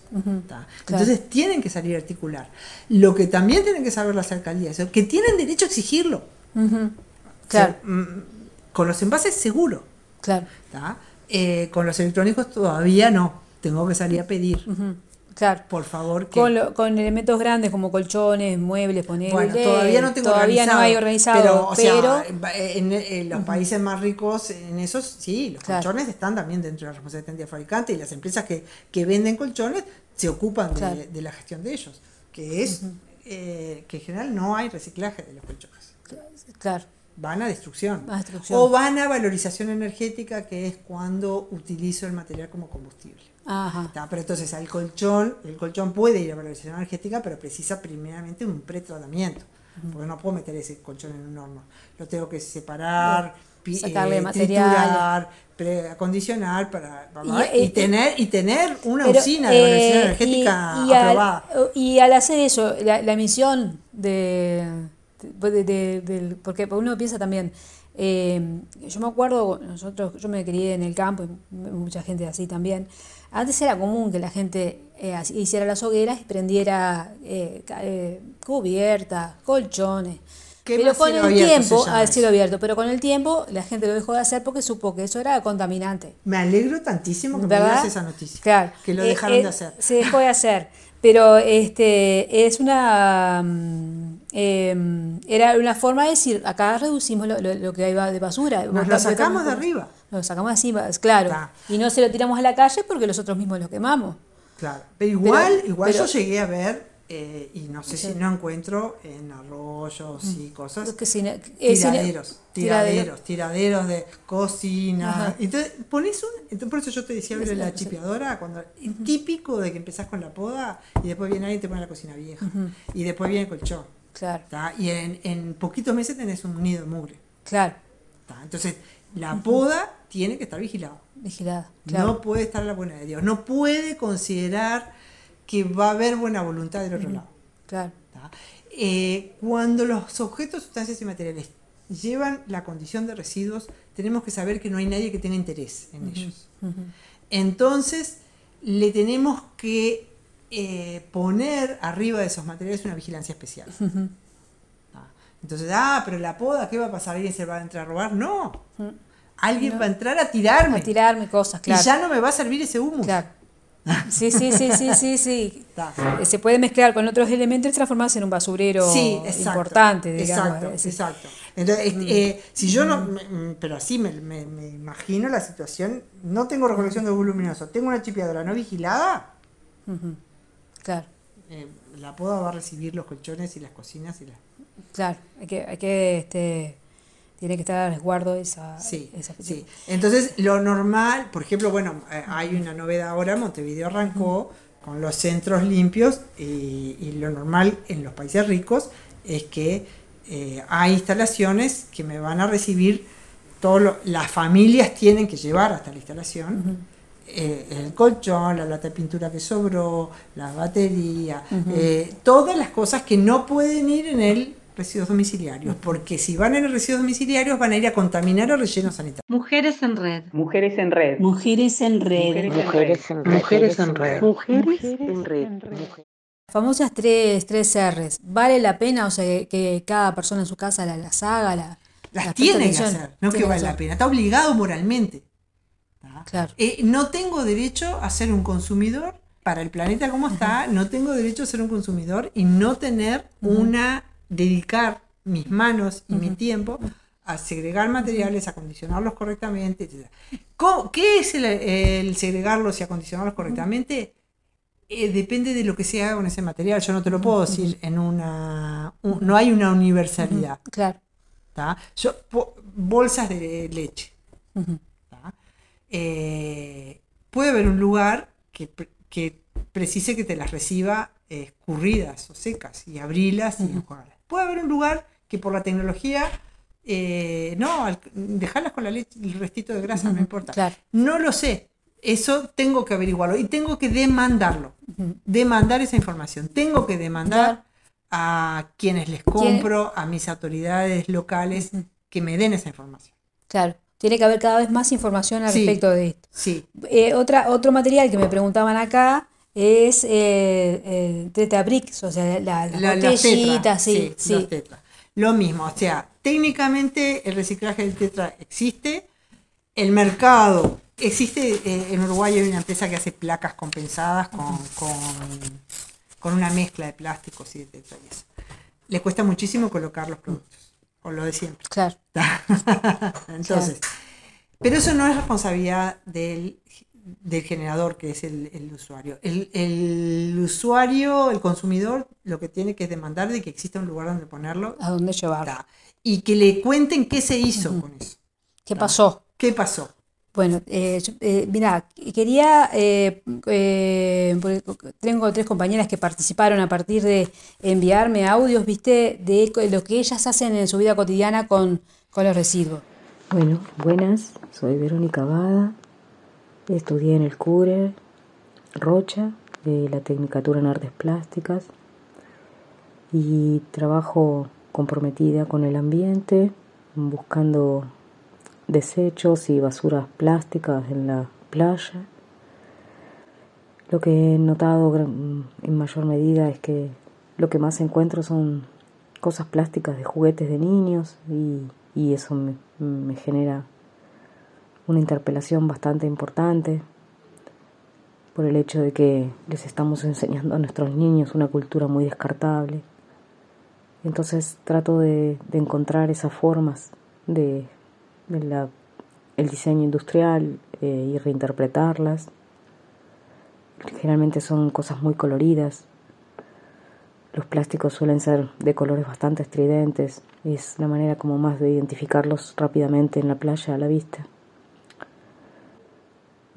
Claro. Entonces tienen que salir a articular. Lo que también tienen que saber las alcaldías, que tienen derecho a exigirlo. Ujú. O sea, Claro, mm, con los envases seguro. claro. Eh, con los electrónicos todavía no. Tengo que salir a pedir. Claro. Por favor, que. Con, lo- con elementos grandes como colchones, muebles, poner. bueno, todavía no tengo Todavía no hay organizado. Pero, Pero, o sea, en, en los países más ricos, en esos, sí, los Claro. colchones están también dentro de la responsabilidad del fabricante y las empresas que, que venden colchones se ocupan Claro. de la gestión de ellos. Que es eh, que en general no hay reciclaje de los colchones. claro. Van a destrucción. A destrucción. O van a valorización energética, que es cuando utilizo el material como combustible. Ajá. Está, Pero entonces al colchón, el colchón puede ir a valorización energética, pero precisa primeramente un pretratamiento. Porque no puedo meter ese colchón en un horno. Lo tengo que separar, pi- Sacarle eh, material. triturar, acondicionar para, para- Y, y, eh, tener y tener una Pero, usina de eh, valorización energética y, y al, aprobada. y al hacer eso, la, la emisión de, de- de- del- porque uno piensa también, eh, yo me acuerdo, nosotros, yo me crié en el campo, y mucha gente así también, antes era común que la gente eh, hiciera las hogueras y prendiera eh, eh, cubiertas, colchones. Pero con el tiempo, al cielo abierto, pero con el tiempo la gente lo dejó de hacer porque supo que eso era contaminante. Me alegro tantísimo que me ¿verdad? digas esa noticia. Claro. Que lo Eh, dejaron eh, de hacer. Se dejó de hacer. [laughs] Pero este es una mm, em, era una forma de decir, acá reducimos lo, lo- lo que hay de basura. Nos lo Botamos- sacamos de arriba. Lo sacamos así, claro. Está. Y no se lo tiramos a la calle porque nosotros mismos lo quemamos. Claro, pero igual, Pero- igual pero- yo llegué a ver, eh, y no sé Sí. si no encuentro en arroyos y cosas, Que si no- eh, si no- tiraderos, tiraderos, tiraderos de cocina. Ajá. Entonces, pones un, entonces por eso yo te decía ver la chipeadora, cuando típico de que empezás con la poda y después viene alguien y te pone la cocina vieja. Y después viene el colchón. Claro, ¿tá? Y en, en poquitos meses tenés un nido de mugre. claro. ¿tá? Entonces, La poda tiene que estar vigilada. Vigilada, claro. No puede estar la buena de Dios. No puede considerar que va a haber buena voluntad del otro lado. Claro. Eh, cuando los objetos, sustancias y materiales llevan la condición de residuos, tenemos que saber que no hay nadie que tenga interés en ellos. Entonces, le tenemos que eh, poner arriba de esos materiales una vigilancia especial. Entonces, ah, pero la poda, ¿qué va a pasar? ¿Alguien se va a entrar a robar? No. Alguien va a entrar a tirarme. A tirarme cosas, claro. Y ya no me va a servir ese humus. Claro. Sí, sí, sí, sí, sí, sí. [laughs] Eh, Se puede mezclar con otros elementos y transformarse en un basurero Sí, exacto. importante, digamos. Exacto, Sí. exacto. Entonces, eh, si yo no, me- me- pero así me, me- me imagino la situación, no tengo recolección de voluminoso, tengo una chipeadora no vigilada. Claro, eh, la poda va a recibir los colchones y las cocinas y las... claro. Hay que, hay que, este, tiene que estar a resguardo esa, Sí, esa sí. Entonces, lo normal, por ejemplo, bueno, eh, hay una novedad ahora, Montevideo arrancó con los centros limpios y, y lo normal en los países ricos es que eh, hay instalaciones que me van a recibir, todo lo- las familias tienen que llevar hasta la instalación. eh, el colchón, la lata de pintura que sobró, la batería, eh, todas las cosas que no pueden ir en el residuos domiciliarios, porque si van en el residuos domiciliarios van a ir a contaminar el relleno sanitario. Mujeres en red. Mujeres en red. Mujeres en red. Mujeres en red. Mujeres en red. Mujeres en red. Famosas tres, tres R's. ¿Vale la pena, o sea, que, que cada persona en su casa la- las haga? La, Las las tiene que hacer, no que Tiene vale la pena, está obligado moralmente. Claro. Eh, no tengo derecho a ser un consumidor, para el planeta como está, no tengo derecho a ser un consumidor y no tener una, dedicar mis manos y mi tiempo a segregar materiales, a acondicionarlos correctamente, etc. ¿Cómo- ¿Qué es el, el segregarlos y acondicionarlos correctamente? Eh, depende de lo que se haga con ese material. Yo no te lo puedo decir en una... un- no hay una universalidad. Claro. ¿tá? Yo, po- bolsas de leche. Eh, puede haber un lugar que, pre- que precise que te las reciba eh, escurridas o secas y abrirlas y enjuagarlas. Puede haber un lugar que por la tecnología, eh, no, dejarlas con la leche, el restito de grasa, no importa. Claro. No lo sé. Eso tengo que averiguarlo y tengo que demandarlo. Demandar esa información. Tengo que demandar a quienes les compro, a mis autoridades locales, que me den esa información. Claro. Tiene que haber cada vez más información al Sí. respecto de esto. Sí, Eh, otra, otro material que me preguntaban acá es eh, eh, Tetra Bricks, o sea, la, la La- botellita, tetras, sí, sí. los tetras. Lo mismo, o sea, técnicamente el reciclaje del tetra existe, el mercado existe, eh, en Uruguay hay una empresa que hace placas compensadas con, con, con una mezcla de plásticos y de tetra y eso. Le cuesta muchísimo colocar los productos, o lo de siempre. Claro. [laughs] Entonces, pero eso no es responsabilidad del, del generador, que es el, el usuario. El, el usuario, el consumidor, lo que tiene que es demandar de que exista un lugar donde ponerlo ¿A dónde llevarlo? y que le cuenten qué se hizo con eso. ¿Qué pasó? ¿Qué pasó? Bueno, eh, eh, mira, quería, eh, eh, tengo tres compañeras que participaron a partir de enviarme audios, viste, de lo que ellas hacen en su vida cotidiana con, con los residuos. Bueno, buenas, soy Verónica Bada, estudié en el CURE Rocha, de la Tecnicatura en Artes Plásticas, y trabajo comprometida con el ambiente, buscando desechos y basuras plásticas en la playa. Lo que he notado en mayor medida es que lo que más encuentro son cosas plásticas de juguetes de niños y, eso me genera una interpelación bastante importante por el hecho de que les estamos enseñando a nuestros niños una cultura muy descartable. Entonces trato de, encontrar esas formas de, de la, el diseño industrial eh, y reinterpretarlas. Generalmente son cosas muy coloridas. Los plásticos suelen ser de colores bastante estridentes. Es la manera como más de identificarlos rápidamente en la playa a la vista.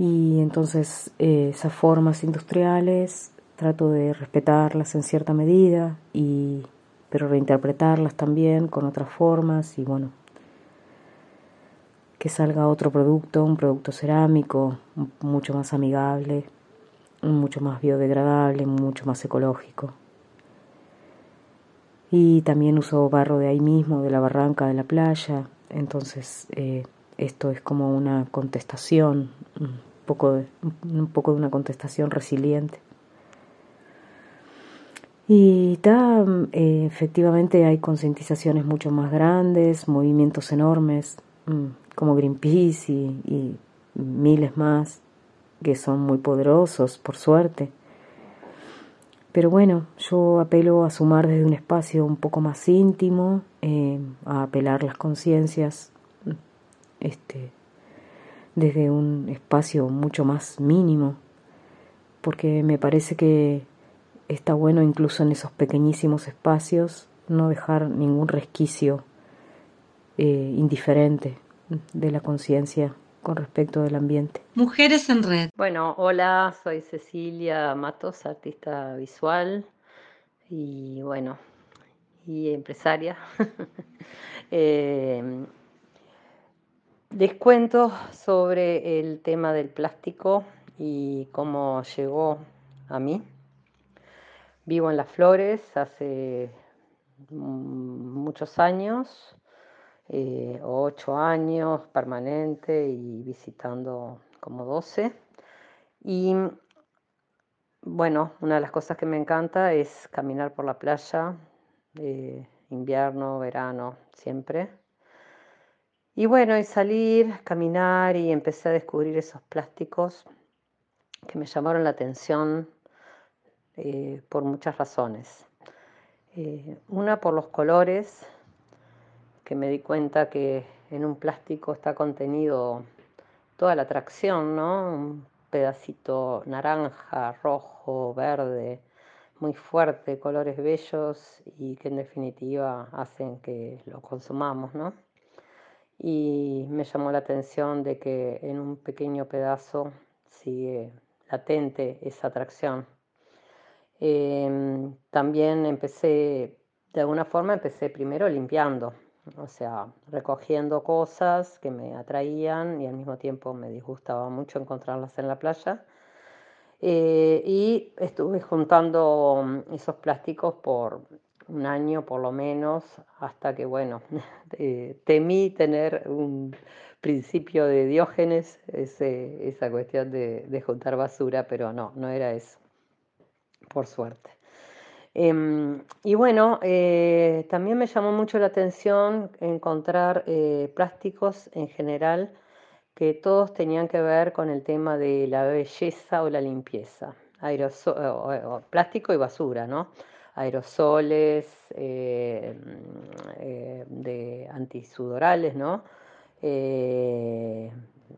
Y entonces eh, esas formas industriales trato de respetarlas en cierta medida, y, pero reinterpretarlas también con otras formas y bueno. que salga otro producto, un producto cerámico mucho más amigable, mucho más biodegradable, mucho más ecológico. Y también uso barro de ahí mismo, de la barranca de la playa, entonces eh, esto es como una contestación, un un poco de una contestación resiliente. Y eh, efectivamente hay concientizaciones mucho más grandes, movimientos enormes, mm, como Greenpeace y, miles más, que son muy poderosos, por suerte. Pero bueno, yo apelo a sumar desde un espacio un poco más íntimo, eh, a apelar las conciencias, este, desde un espacio mucho más mínimo, porque me parece que está bueno incluso en esos pequeñísimos espacios no dejar ningún resquicio eh, indiferente de la conciencia con respecto del ambiente. Mujeres en red. Bueno, hola, soy Cecilia Matos, artista visual y bueno, y empresaria. [laughs] eh, les cuento sobre el tema del plástico y cómo llegó a mí. Vivo en Las Flores hace muchos años, eh, ocho años permanente y visitando como doce. Y bueno, una de las cosas que me encanta es caminar por la playa, eh, invierno, verano, siempre. Y bueno, y salir, caminar y empecé a descubrir esos plásticos que me llamaron la atención eh, por muchas razones. Eh, una por los colores, que me di cuenta que en un plástico está contenido toda la atracción, ¿no? Un pedacito naranja, rojo, verde, muy fuerte, colores bellos y que en definitiva hacen que lo consumamos, ¿no? Y me llamó la atención de que en un pequeño pedazo sigue latente esa atracción. Em, también empecé, de alguna forma empecé primero limpiando, o sea, recogiendo cosas que me atraían y al mismo tiempo me disgustaba mucho encontrarlas en la playa. Eh, y estuve juntando mm, esos plásticos por un año por lo menos, hasta que, bueno, [laughs] eh, temí tener un principio de Diógenes, esa cuestión de juntar basura, pero no, no era eso por suerte. Em, y bueno, eh, también me llamó mucho la atención encontrar eh, plásticos en general que todos tenían que ver con el tema de la belleza o la limpieza. plástico y basura, ¿no? Aerosoles eh, de antisudorales, ¿no?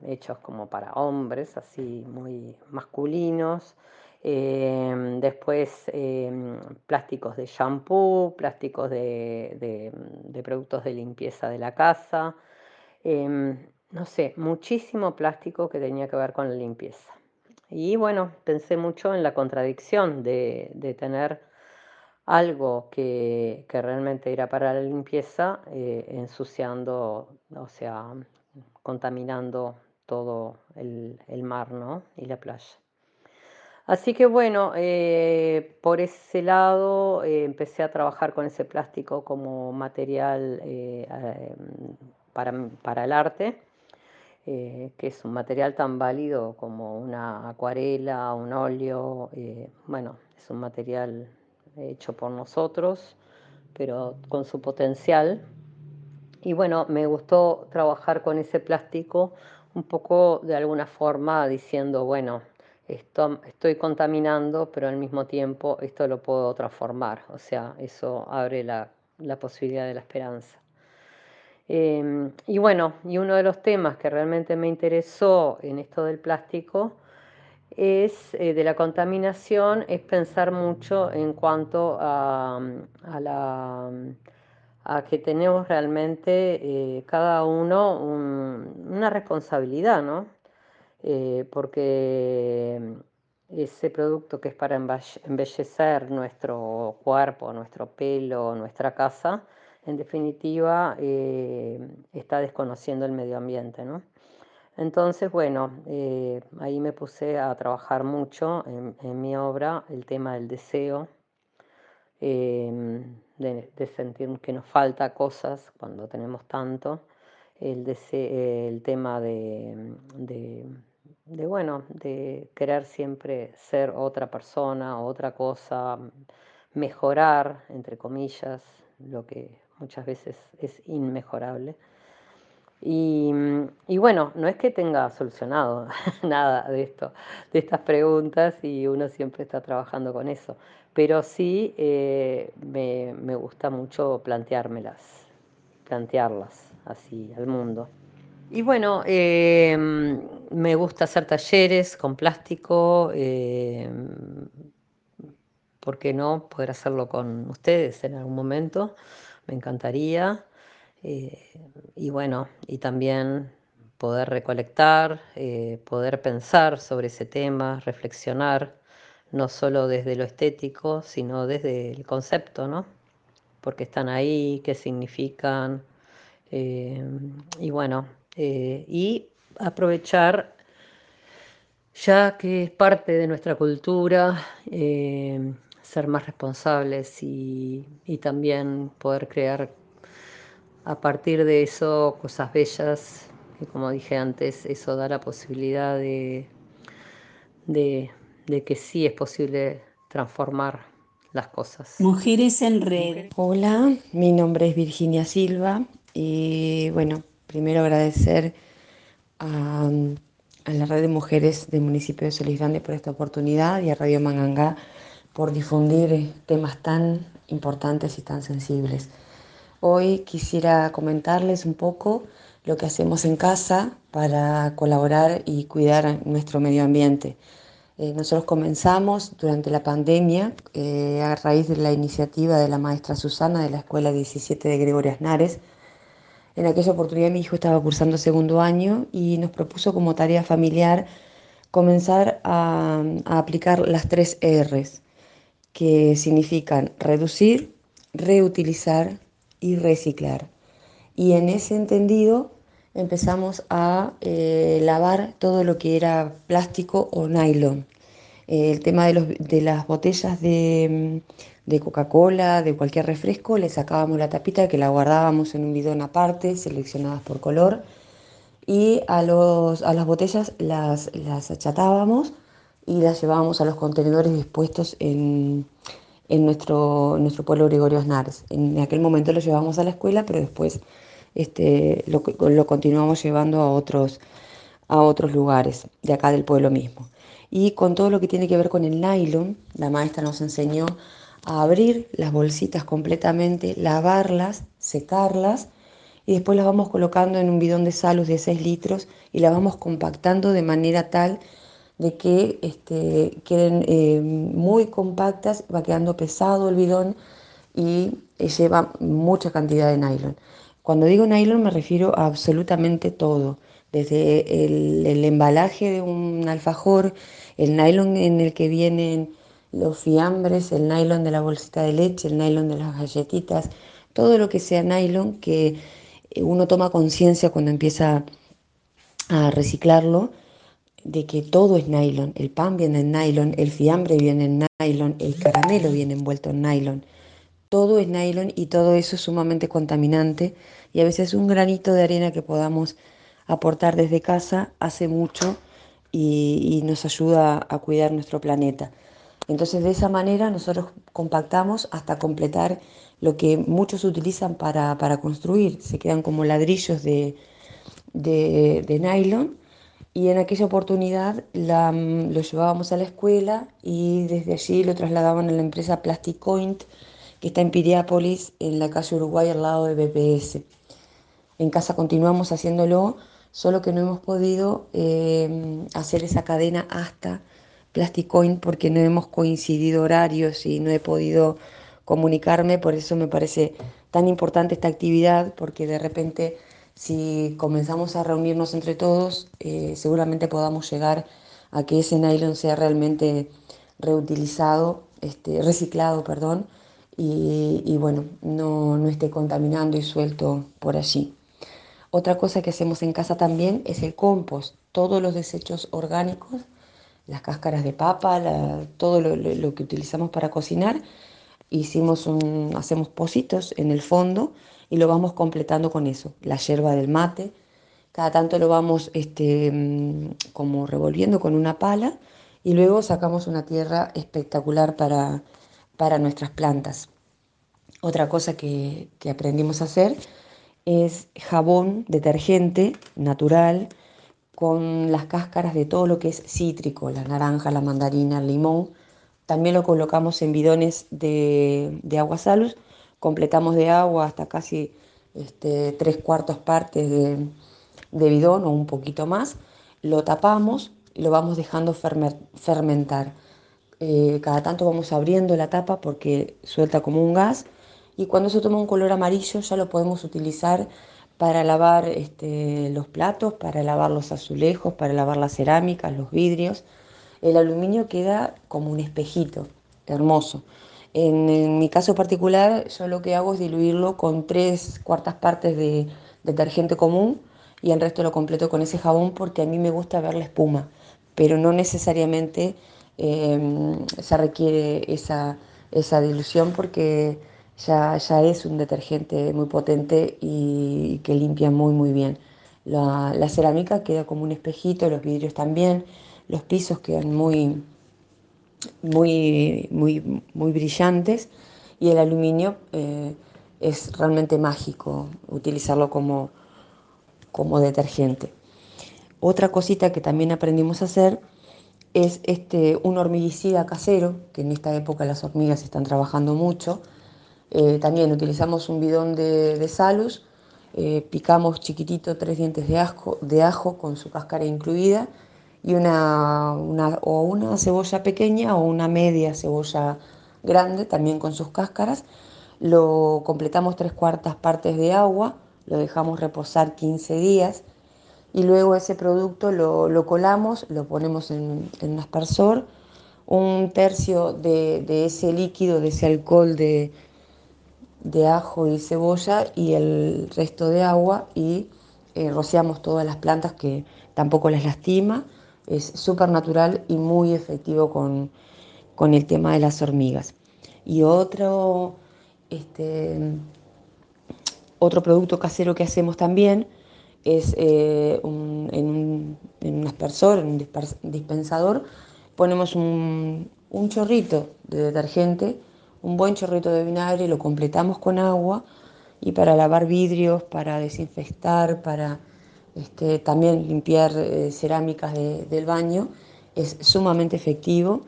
hechos como para hombres, así muy masculinos. Después plásticos de shampoo, plásticos de, productos de limpieza de la casa, em, no sé, muchísimo plástico que tenía que ver con la limpieza. Y bueno, pensé mucho en la contradicción de, tener algo que, realmente era para la limpieza, eh, ensuciando, o sea, contaminando todo el, el mar ¿no? y la playa. Así que bueno, eh, por ese lado eh, empecé a trabajar con ese plástico como material eh, para, el arte, que es un material tan válido como una acuarela, un óleo, bueno, es un material hecho por nosotros, pero con su potencial. Y bueno, me gustó trabajar con ese plástico un poco de alguna forma diciendo, bueno, estoy contaminando, pero al mismo tiempo esto lo puedo transformar, o sea, eso abre la, posibilidad de la esperanza. Em, y bueno, y uno de los temas que realmente me interesó en esto del plástico es eh, de la contaminación, es pensar mucho en cuanto a, a que tenemos realmente eh, cada uno una responsabilidad, ¿no? Eh, porque ese producto que es para embellecer nuestro cuerpo, nuestro pelo, nuestra casa, en definitiva, está desconociendo el medio ambiente, ¿no? Entonces, bueno, eh, ahí me puse a trabajar mucho en, mi obra el tema del deseo, em, de, sentir que nos falta cosas cuando tenemos tanto, el, el tema de, de, bueno, de querer siempre ser otra persona, otra cosa, mejorar, entre comillas, lo que muchas veces es inmejorable. Y, bueno, no es que tenga solucionado [laughs] nada de esto, de estas preguntas, y uno siempre está trabajando con eso, pero sí eh, me, gusta mucho planteármelas, plantearlas así al mundo. Y bueno, eh, me gusta hacer talleres con plástico, eh, ¿por qué no poder hacerlo con ustedes en algún momento? me encantaría. Eh, y bueno, y también poder recolectar, eh, poder pensar sobre ese tema, reflexionar, no solo desde lo estético, sino desde el concepto, ¿no? Porque están ahí, qué significan. Eh, y bueno, y aprovechar, ya que es parte de nuestra cultura, ser más responsables y, también poder crear a partir de eso cosas bellas, que como dije antes, eso da la posibilidad de, de, que sí es posible transformar las cosas. Mujeres en Red. Hola, mi nombre es Virginia Silva y bueno, primero agradecer a, a la red de mujeres del municipio de Solís Grande por esta oportunidad y a Radio Mangangá por difundir temas tan importantes y tan sensibles. Hoy quisiera comentarles un poco lo que hacemos en casa para colaborar y cuidar nuestro medio ambiente. Eh, nosotros comenzamos durante la pandemia eh, a raíz de la iniciativa de la maestra Susana de la Escuela 17 de Gregorio Asnares. En aquella oportunidad mi hijo estaba cursando segundo año y nos propuso como tarea familiar comenzar a, a aplicar las tres R's, que significan reducir, reutilizar y reciclar. Y en ese entendido empezamos a eh, lavar todo lo que era plástico o nylon. el tema de, las botellas de, Coca-Cola, de cualquier refresco, le sacábamos la tapita que la guardábamos en un bidón aparte, seleccionadas por color, y a, las botellas las, las achatábamos y las llevábamos a los contenedores dispuestos en, nuestro, nuestro pueblo Gregorio Aznares. En aquel momento lo llevábamos a la escuela, pero después este, lo, lo continuamos llevando a otros, a otros lugares de acá del pueblo mismo. Y con todo lo que tiene que ver con el nylon, la maestra nos enseñó a abrir las bolsitas completamente, lavarlas, secarlas y después las vamos colocando en un bidón de salus de 6 litros y las vamos compactando de manera tal de que este, queden eh, muy compactas, va quedando pesado el bidón y eh, lleva mucha cantidad de nylon. Cuando digo nylon me refiero a absolutamente todo, desde el, embalaje de un alfajor, el nylon en el que vienen los fiambres, el nylon de la bolsita de leche, el nylon de las galletitas, todo lo que sea nylon que uno toma conciencia cuando empieza a reciclarlo de que todo es nylon. El pan viene en nylon, el fiambre viene en nylon, el caramelo viene envuelto en nylon. Todo es nylon y todo eso es sumamente contaminante y a veces un granito de arena que podamos aportar desde casa hace mucho y, nos ayuda a cuidar nuestro planeta. Entonces de esa manera nosotros compactamos hasta completar lo que muchos utilizan para, construir. Se quedan como ladrillos de, de nylon y en aquella oportunidad mm, lo llevábamos a la escuela y desde allí lo trasladaban a la empresa Plastic Point que está en Piriápolis, en la calle Uruguay al lado de BPS. En casa continuamos haciéndolo, solo que no hemos podido em, hacer esa cadena hasta Plastic Point porque no hemos coincidido horarios y no he podido comunicarme, por eso me parece tan importante esta actividad, porque de repente si comenzamos a reunirnos entre todos, eh, seguramente podamos llegar a que ese nylon sea realmente reutilizado, este, reciclado, perdón, y, bueno, no, no esté contaminando y suelto por allí. Otra cosa que hacemos en casa también es el compost. Todos los desechos orgánicos, las cáscaras de papa, todo lo, que utilizamos para cocinar, hicimos hacemos pocitos en el fondo y lo vamos completando con eso. La yerba del mate, cada tanto lo vamos este, mm, como revolviendo con una pala y luego sacamos una tierra espectacular para, para nuestras plantas. Otra cosa que, que aprendimos a hacer es jabón detergente natural con las cáscaras de todo lo que es cítrico, la naranja, la mandarina, el limón. También lo colocamos en bidones de, de agua salus, completamos de agua hasta casi este, tres cuartos partes de, de bidón o un poquito más, lo tapamos y lo vamos dejando fermentar. Eh, cada tanto vamos abriendo la tapa porque suelta como un gas y cuando se toma un color amarillo ya lo podemos utilizar para lavar este, los platos, para lavar los azulejos, para lavar las cerámicas, los vidrios. El aluminio queda como un espejito, hermoso. En, mi caso particular, yo lo que hago es diluirlo con tres cuartas partes de detergente común y el resto lo completo con ese jabón porque a mí me gusta ver la espuma, pero no necesariamente em, se requiere esa, esa dilución porque ya, ya, es un detergente muy potente y, que limpia muy muy bien. La, la, cerámica queda como un espejito, los vidrios también, los pisos quedan muy, muy, muy, muy brillantes y el aluminio eh, es realmente mágico utilizarlo como, como detergente. Otra cosita que también aprendimos a hacer es este, un hormiguicida casero, que en esta época las hormigas están trabajando mucho. Eh, también utilizamos un bidón de, salus, eh, picamos chiquitito tres dientes de de ajo con su cáscara incluida y una, una, o una cebolla pequeña o una media cebolla grande también con sus cáscaras. Lo completamos tres cuartas partes de agua lo dejamos reposar 15 días y luego ese producto lo, colamos, lo ponemos en, un aspersor, un tercio de, ese líquido, de ese alcohol de, de, ajo y cebolla y el resto de agua y eh, rociamos todas las plantas que tampoco las lastima, es súper natural y muy efectivo con, con, el tema de las hormigas. Y otro... Este, otro producto casero que hacemos también es eh, en, un, aspersor, en un dispensador, ponemos un, chorrito de detergente, un buen chorrito de vinagre, lo completamos con agua y para lavar vidrios, para desinfectar, para este, también limpiar eh, cerámicas del baño, es sumamente efectivo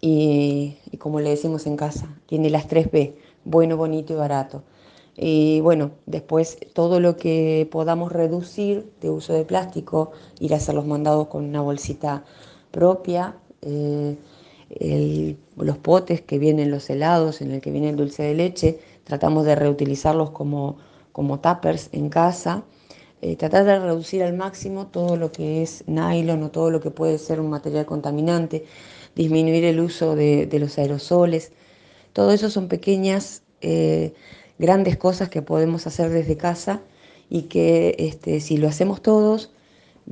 y, como le decimos en casa, tiene las 3 B, bueno, bonito y barato. Y bueno, después todo lo que podamos reducir de uso de plástico, ir a hacer los mandados con una bolsita propia, eh, los potes que vienen los helados, en el que viene el dulce de leche, tratamos de reutilizarlos como, como tuppers en casa. Eh, tratar de reducir al máximo todo lo que es nylon o todo lo que puede ser un material contaminante, disminuir el uso de, los aerosoles. Todo eso son pequeñas eh, grandes cosas que podemos hacer desde casa y que este, si lo hacemos todos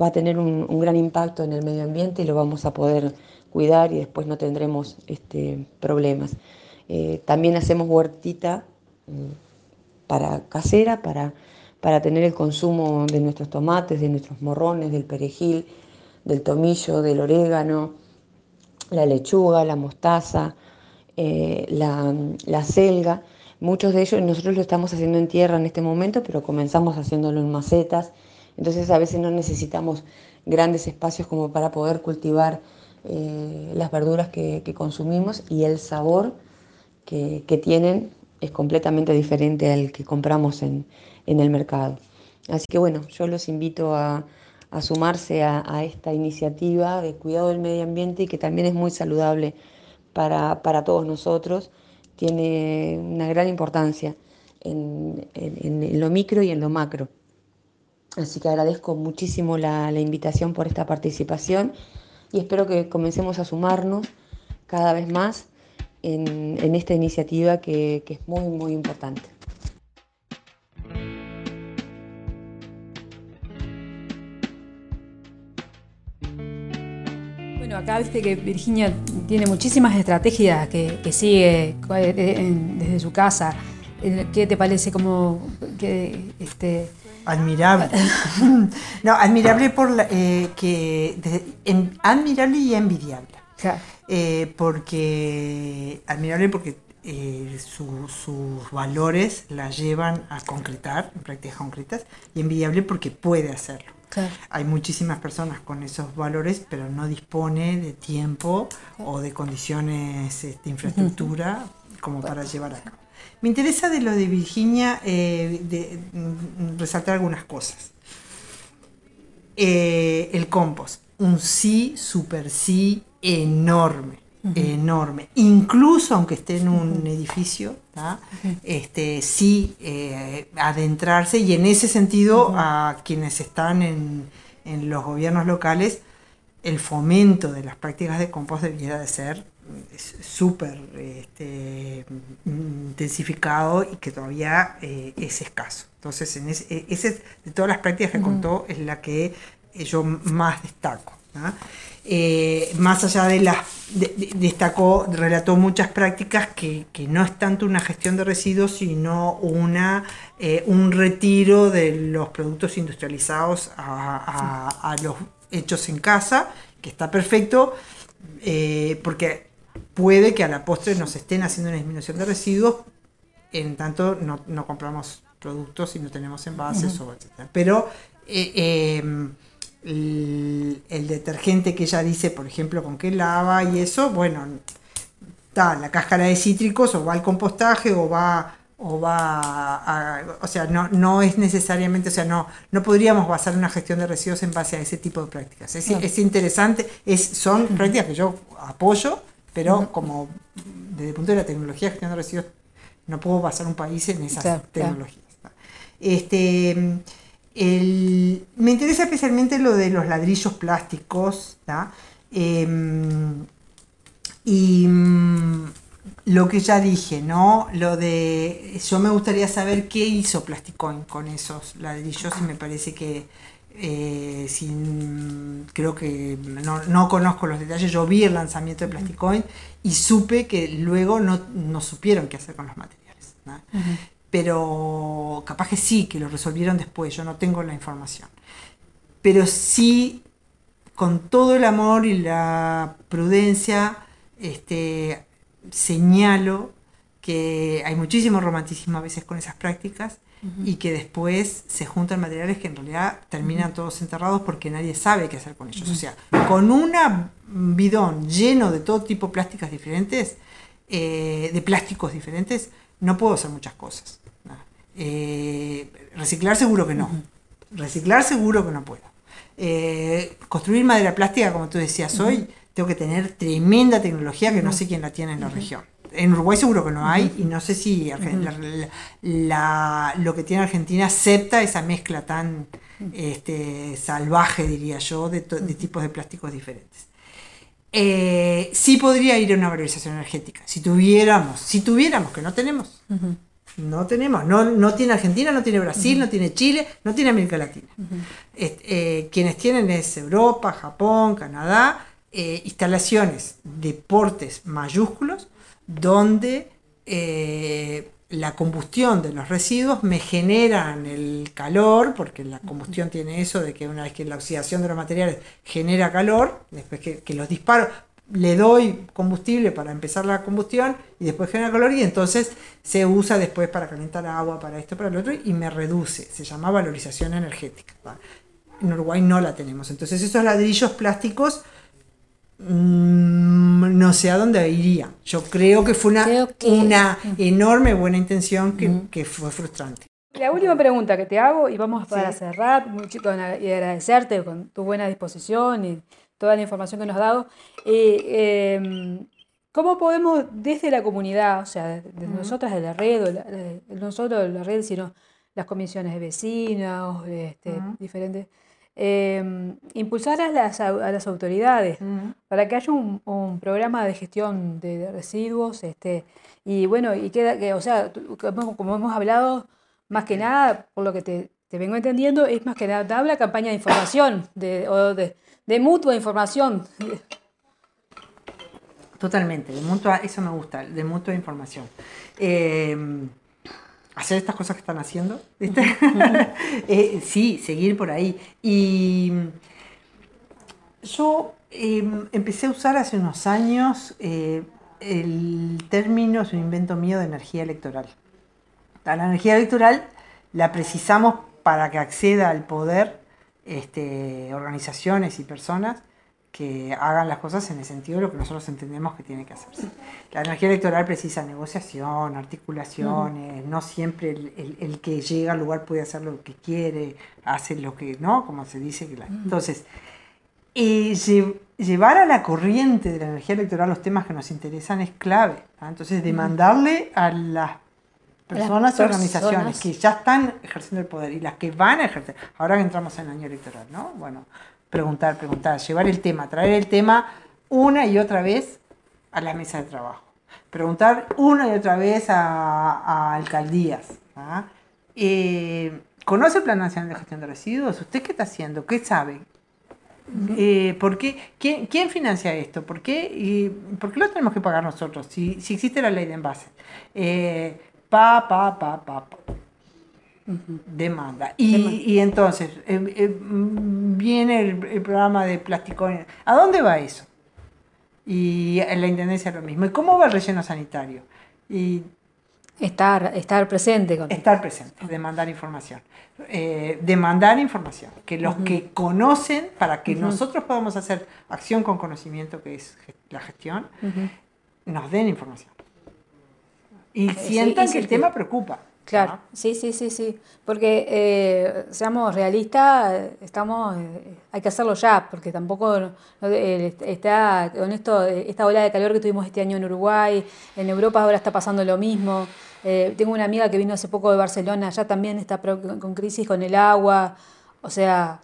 va a tener un, gran impacto en el medio ambiente y lo vamos a poder cuidar y después no tendremos este, problemas. Eh, también hacemos huertita para casera, para, para tener el consumo de nuestros tomates, de nuestros morrones, del perejil, del tomillo, del orégano, la lechuga, la mostaza, eh, la, la Muchos de ellos nosotros lo estamos haciendo en tierra en este momento, pero comenzamos haciéndolo en macetas. Entonces a veces no necesitamos grandes espacios como para poder cultivar eh, las verduras que, consumimos y el sabor que, tienen es completamente diferente al que compramos en, el mercado. Así que bueno, yo los invito a, sumarse a, esta iniciativa de cuidado del medio ambiente y que también es muy saludable para, para todos nosotros tiene una gran importancia en, lo micro y en lo macro. Así que agradezco muchísimo la, invitación por esta participación y espero que comencemos a sumarnos cada vez más en, esta iniciativa que, que es muy, muy importante. Bueno, acá viste que Virginia tiene muchísimas estrategias que, sigue eh, desde su casa. Eh, ¿Qué te parece como que este admirable? [laughs] no, admirable por eh, que admirable y envidiable. Porque admirable porque sus valores la llevan a concretar en prácticas concretas y envidiable porque puede hacerlo. Hay muchísimas personas con esos valores, pero no dispone de tiempo o de condiciones de este, infraestructura como para llevar a cabo. Me interesa de lo de Virginia eh, de, mm, resaltar algunas cosas. Eh, el compost, un sí, super sí enorme enorme. Incluso aunque esté en un edificio, este, sí eh, adentrarse y en ese sentido a quienes están en, los gobiernos locales, el fomento de las prácticas de compost debería de ser súper este, intensificado y que todavía eh, es escaso. Entonces, en ese, ese, de todas las prácticas que contó es la que yo más destaco. Eh, más allá de las, destacó, relató muchas prácticas que, no es tanto una gestión de residuos, sino una, eh, un retiro de los productos industrializados a, los hechos en casa, que está perfecto, eh, porque puede que a la postre nos estén haciendo una disminución de residuos, en tanto no, compramos productos y no tenemos envases, o etc. Pero el, detergente que ella dice, por ejemplo, con qué lava y eso, bueno, está la cáscara de cítricos o va al compostaje o va o va a, o sea, no, no es necesariamente, o sea, no, no podríamos basar una gestión de residuos en base a ese tipo de prácticas. Es, es interesante, es, son prácticas que yo apoyo, pero como desde el punto de la tecnología de gestión de residuos, no puedo basar un país en esas tecnologías. Este, me interesa especialmente lo de los ladrillos plásticos. Em, y mm, lo que ya dije, ¿no? Lo de. Yo me gustaría saber qué hizo Plasticoin con esos ladrillos y me parece que. Eh, sin, creo que no, conozco los detalles. Yo vi el lanzamiento de Plasticoin y supe que luego no, supieron qué hacer con los materiales pero capaz que sí, que lo resolvieron después, yo no tengo la información. Pero sí, con todo el amor y la prudencia, este, señalo que hay muchísimo romanticismo a veces con esas prácticas y que después se juntan materiales que en realidad terminan todos enterrados porque nadie sabe qué hacer con ellos. O sea, con un bidón lleno de todo tipo de plásticas diferentes, eh, de plásticos diferentes, no puedo hacer muchas cosas. Eh, reciclar seguro que no. Reciclar seguro que no puedo. Eh, construir madera plástica, como tú decías hoy, tengo que tener tremenda tecnología que no sé quién la tiene en la región. En Uruguay seguro que no hay y no sé si lo que tiene Argentina acepta esa mezcla tan este, salvaje, diría yo, de, tipos de plásticos diferentes. Eh, sí podría ir a una valorización energética, si tuviéramos, si tuviéramos, que no tenemos, no tenemos, no, no tiene Argentina, no tiene Brasil, no tiene Chile, no tiene América Latina. Eh, quienes tienen es Europa, Japón, Canadá, eh, instalaciones de portes mayúsculos donde eh, la combustión de los residuos me generan el calor, porque la combustión tiene eso de que una vez que la oxidación de los materiales genera calor, después que, que los disparo, le doy combustible para empezar la combustión y después genera calor y entonces se usa después para calentar agua, para esto, para lo otro y me reduce. Se llama valorización energética. En Uruguay no la tenemos. Entonces esos ladrillos plásticos mm, no sé a dónde iría. Yo creo que fue una, una enorme buena intención que, fue frustrante. La última pregunta que te hago y vamos para cerrar y agradecerte con tu buena disposición y toda la información que nos has dado. Eh, em, ¿Cómo podemos desde la comunidad, o sea, desde nosotras de la red, no solo de la red, sino las comisiones de vecinos, este, diferentes, eh, impulsar a las, a las autoridades para que haya un, un programa de gestión de, residuos, este, y bueno, y queda que, o sea, como hemos hablado, más que nada, por lo que te, te vengo entendiendo, es más que nada la campaña de información, de, o de, de mutua información. Totalmente, de mutua, eso me gusta, de mutua información. Eh, hacer estas cosas que están haciendo, ¿viste? [laughs] Eh, sí, seguir por ahí. Y yo eh, empecé a usar hace unos años eh, el término, es un invento mío de energía electoral. La energía electoral la precisamos para que acceda al poder este, organizaciones y personas que hagan las cosas en el sentido de lo que nosotros entendemos que tiene que hacerse. La energía electoral precisa negociación, articulaciones, no siempre el, el- el que llega al lugar puede hacer lo que quiere, hace lo que, ¿no? Como se dice. Que la- Entonces, eh, lle- llevar a la corriente de la energía electoral los temas que nos interesan es clave. ¿ah? Entonces, demandarle a las personas y organizaciones que ya están ejerciendo el poder y las que van a ejercer, ahora que entramos en el año electoral, ¿no? Bueno, preguntar, preguntar, llevar el tema, traer el tema una y otra vez a la mesa de trabajo. Preguntar una y otra vez a, a alcaldías. ¿ah? Eh, ¿Conoce el Plan Nacional de Gestión de Residuos? ¿Usted qué está haciendo? ¿Qué sabe? Eh, ¿por qué? ¿Quién, quién financia esto? ¿Por qué, y ¿Por qué lo tenemos que pagar nosotros? Si, si existe la ley de envase. Eh, pa, pa, pa, pa, pa. Demanda. Y, y entonces, eh, eh, viene el, el programa de plástico. ¿A dónde va eso? Y en la intendencia lo mismo. ¿Y cómo va el relleno sanitario? Y Estar, estar presente con estar presente, demandar información. Eh, demandar información. Que los que conocen, para que nosotros podamos hacer acción con conocimiento, que es la gestión, nos den información. Y sientan sí, que el tema preocupa. Claro, ¿no? sí, sí, sí, sí. Porque eh, seamos realistas, estamos, eh, hay que hacerlo ya, porque tampoco no- eh, está con esto, esta ola de calor que tuvimos este año en Uruguay, en Europa ahora está pasando lo mismo. Eh, tengo una amiga que vino hace poco de Barcelona, ya también está con crisis con el agua, o sea,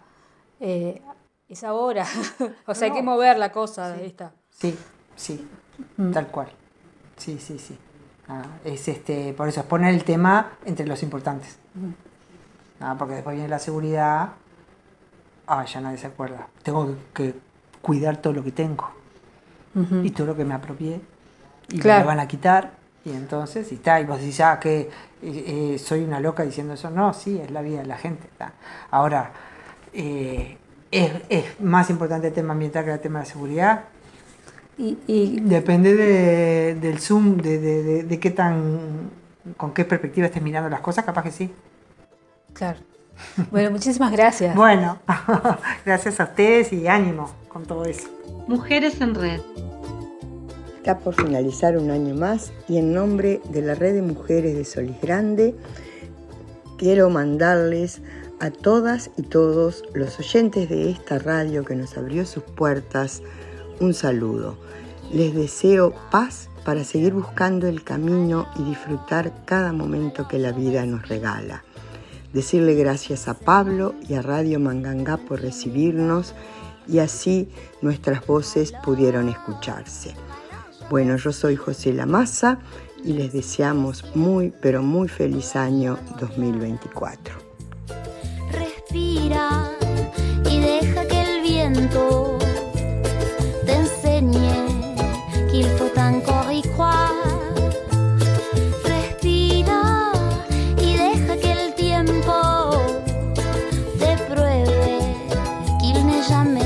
es ahora, [laughs] o sea, hay que mover la cosa esta. Sí, sí, Mm. tal cual. Sí, sí, sí. Ah, es este, por eso es poner el tema entre los importantes. Ah, porque después viene la seguridad. Ah, ya nadie se acuerda. Tengo que, cuidar todo lo que tengo. Y todo lo que me apropié. Y Claro. me lo van a quitar. Y entonces, y está, y vos decís, ah, que eh, eh, soy una loca diciendo eso. No, sí, es la vida de la gente. está. Ahora, eh, es, es más importante el tema ambiental que el tema de la seguridad. Y, y Depende de- del zoom, de, de- de- de qué tan, con qué perspectiva estés mirando las cosas, capaz que sí. claro. Bueno, muchísimas gracias. Bueno, [laughs] gracias a ustedes y ánimo con todo eso. Mujeres en Red. Está por finalizar un año más y en nombre de la Red de Mujeres de Solís Grande quiero mandarles a todas y todos los oyentes de esta radio que nos abrió sus puertas un saludo. Les deseo paz para seguir buscando el camino y disfrutar cada momento que la vida nos regala. Decirle gracias a Pablo y a Radio Mangangá por recibirnos y así nuestras voces pudieron escucharse. Bueno, yo soy José Lamasa y les deseamos muy, pero muy feliz año 2024. Respira y deja que el viento enseñe qu'il faut encore y. Respira y deja que el tiempo te pruebe qu'il n'est jamais.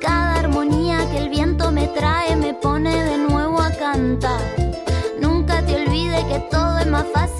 Cada armonía que el viento me trae me pone de nuevo a cantar. Nunca te olvides que todo es más fácil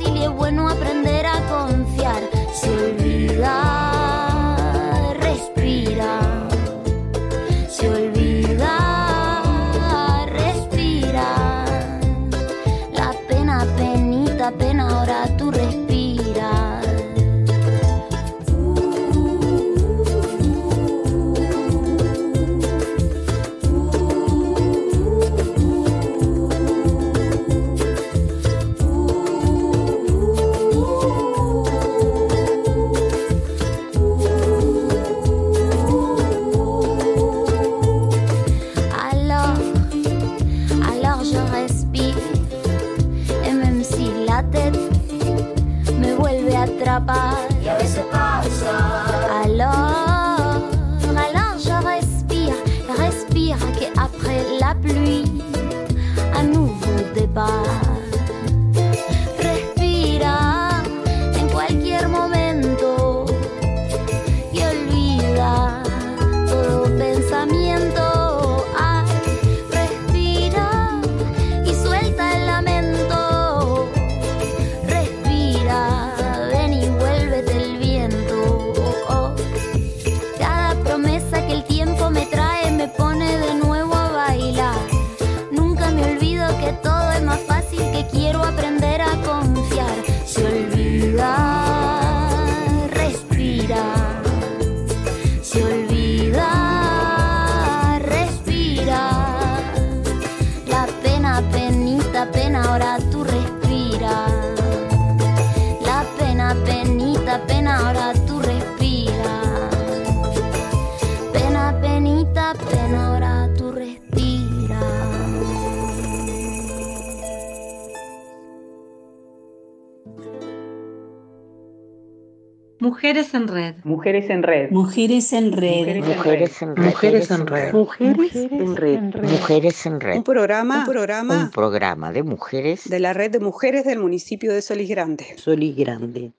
Mujeres en red. Mujeres en red. Mujeres en red. Mujeres en red. Mujeres en red. Un programa, un programa, un programa de mujeres de la red de mujeres del municipio de Solís Grande. Solís Grande.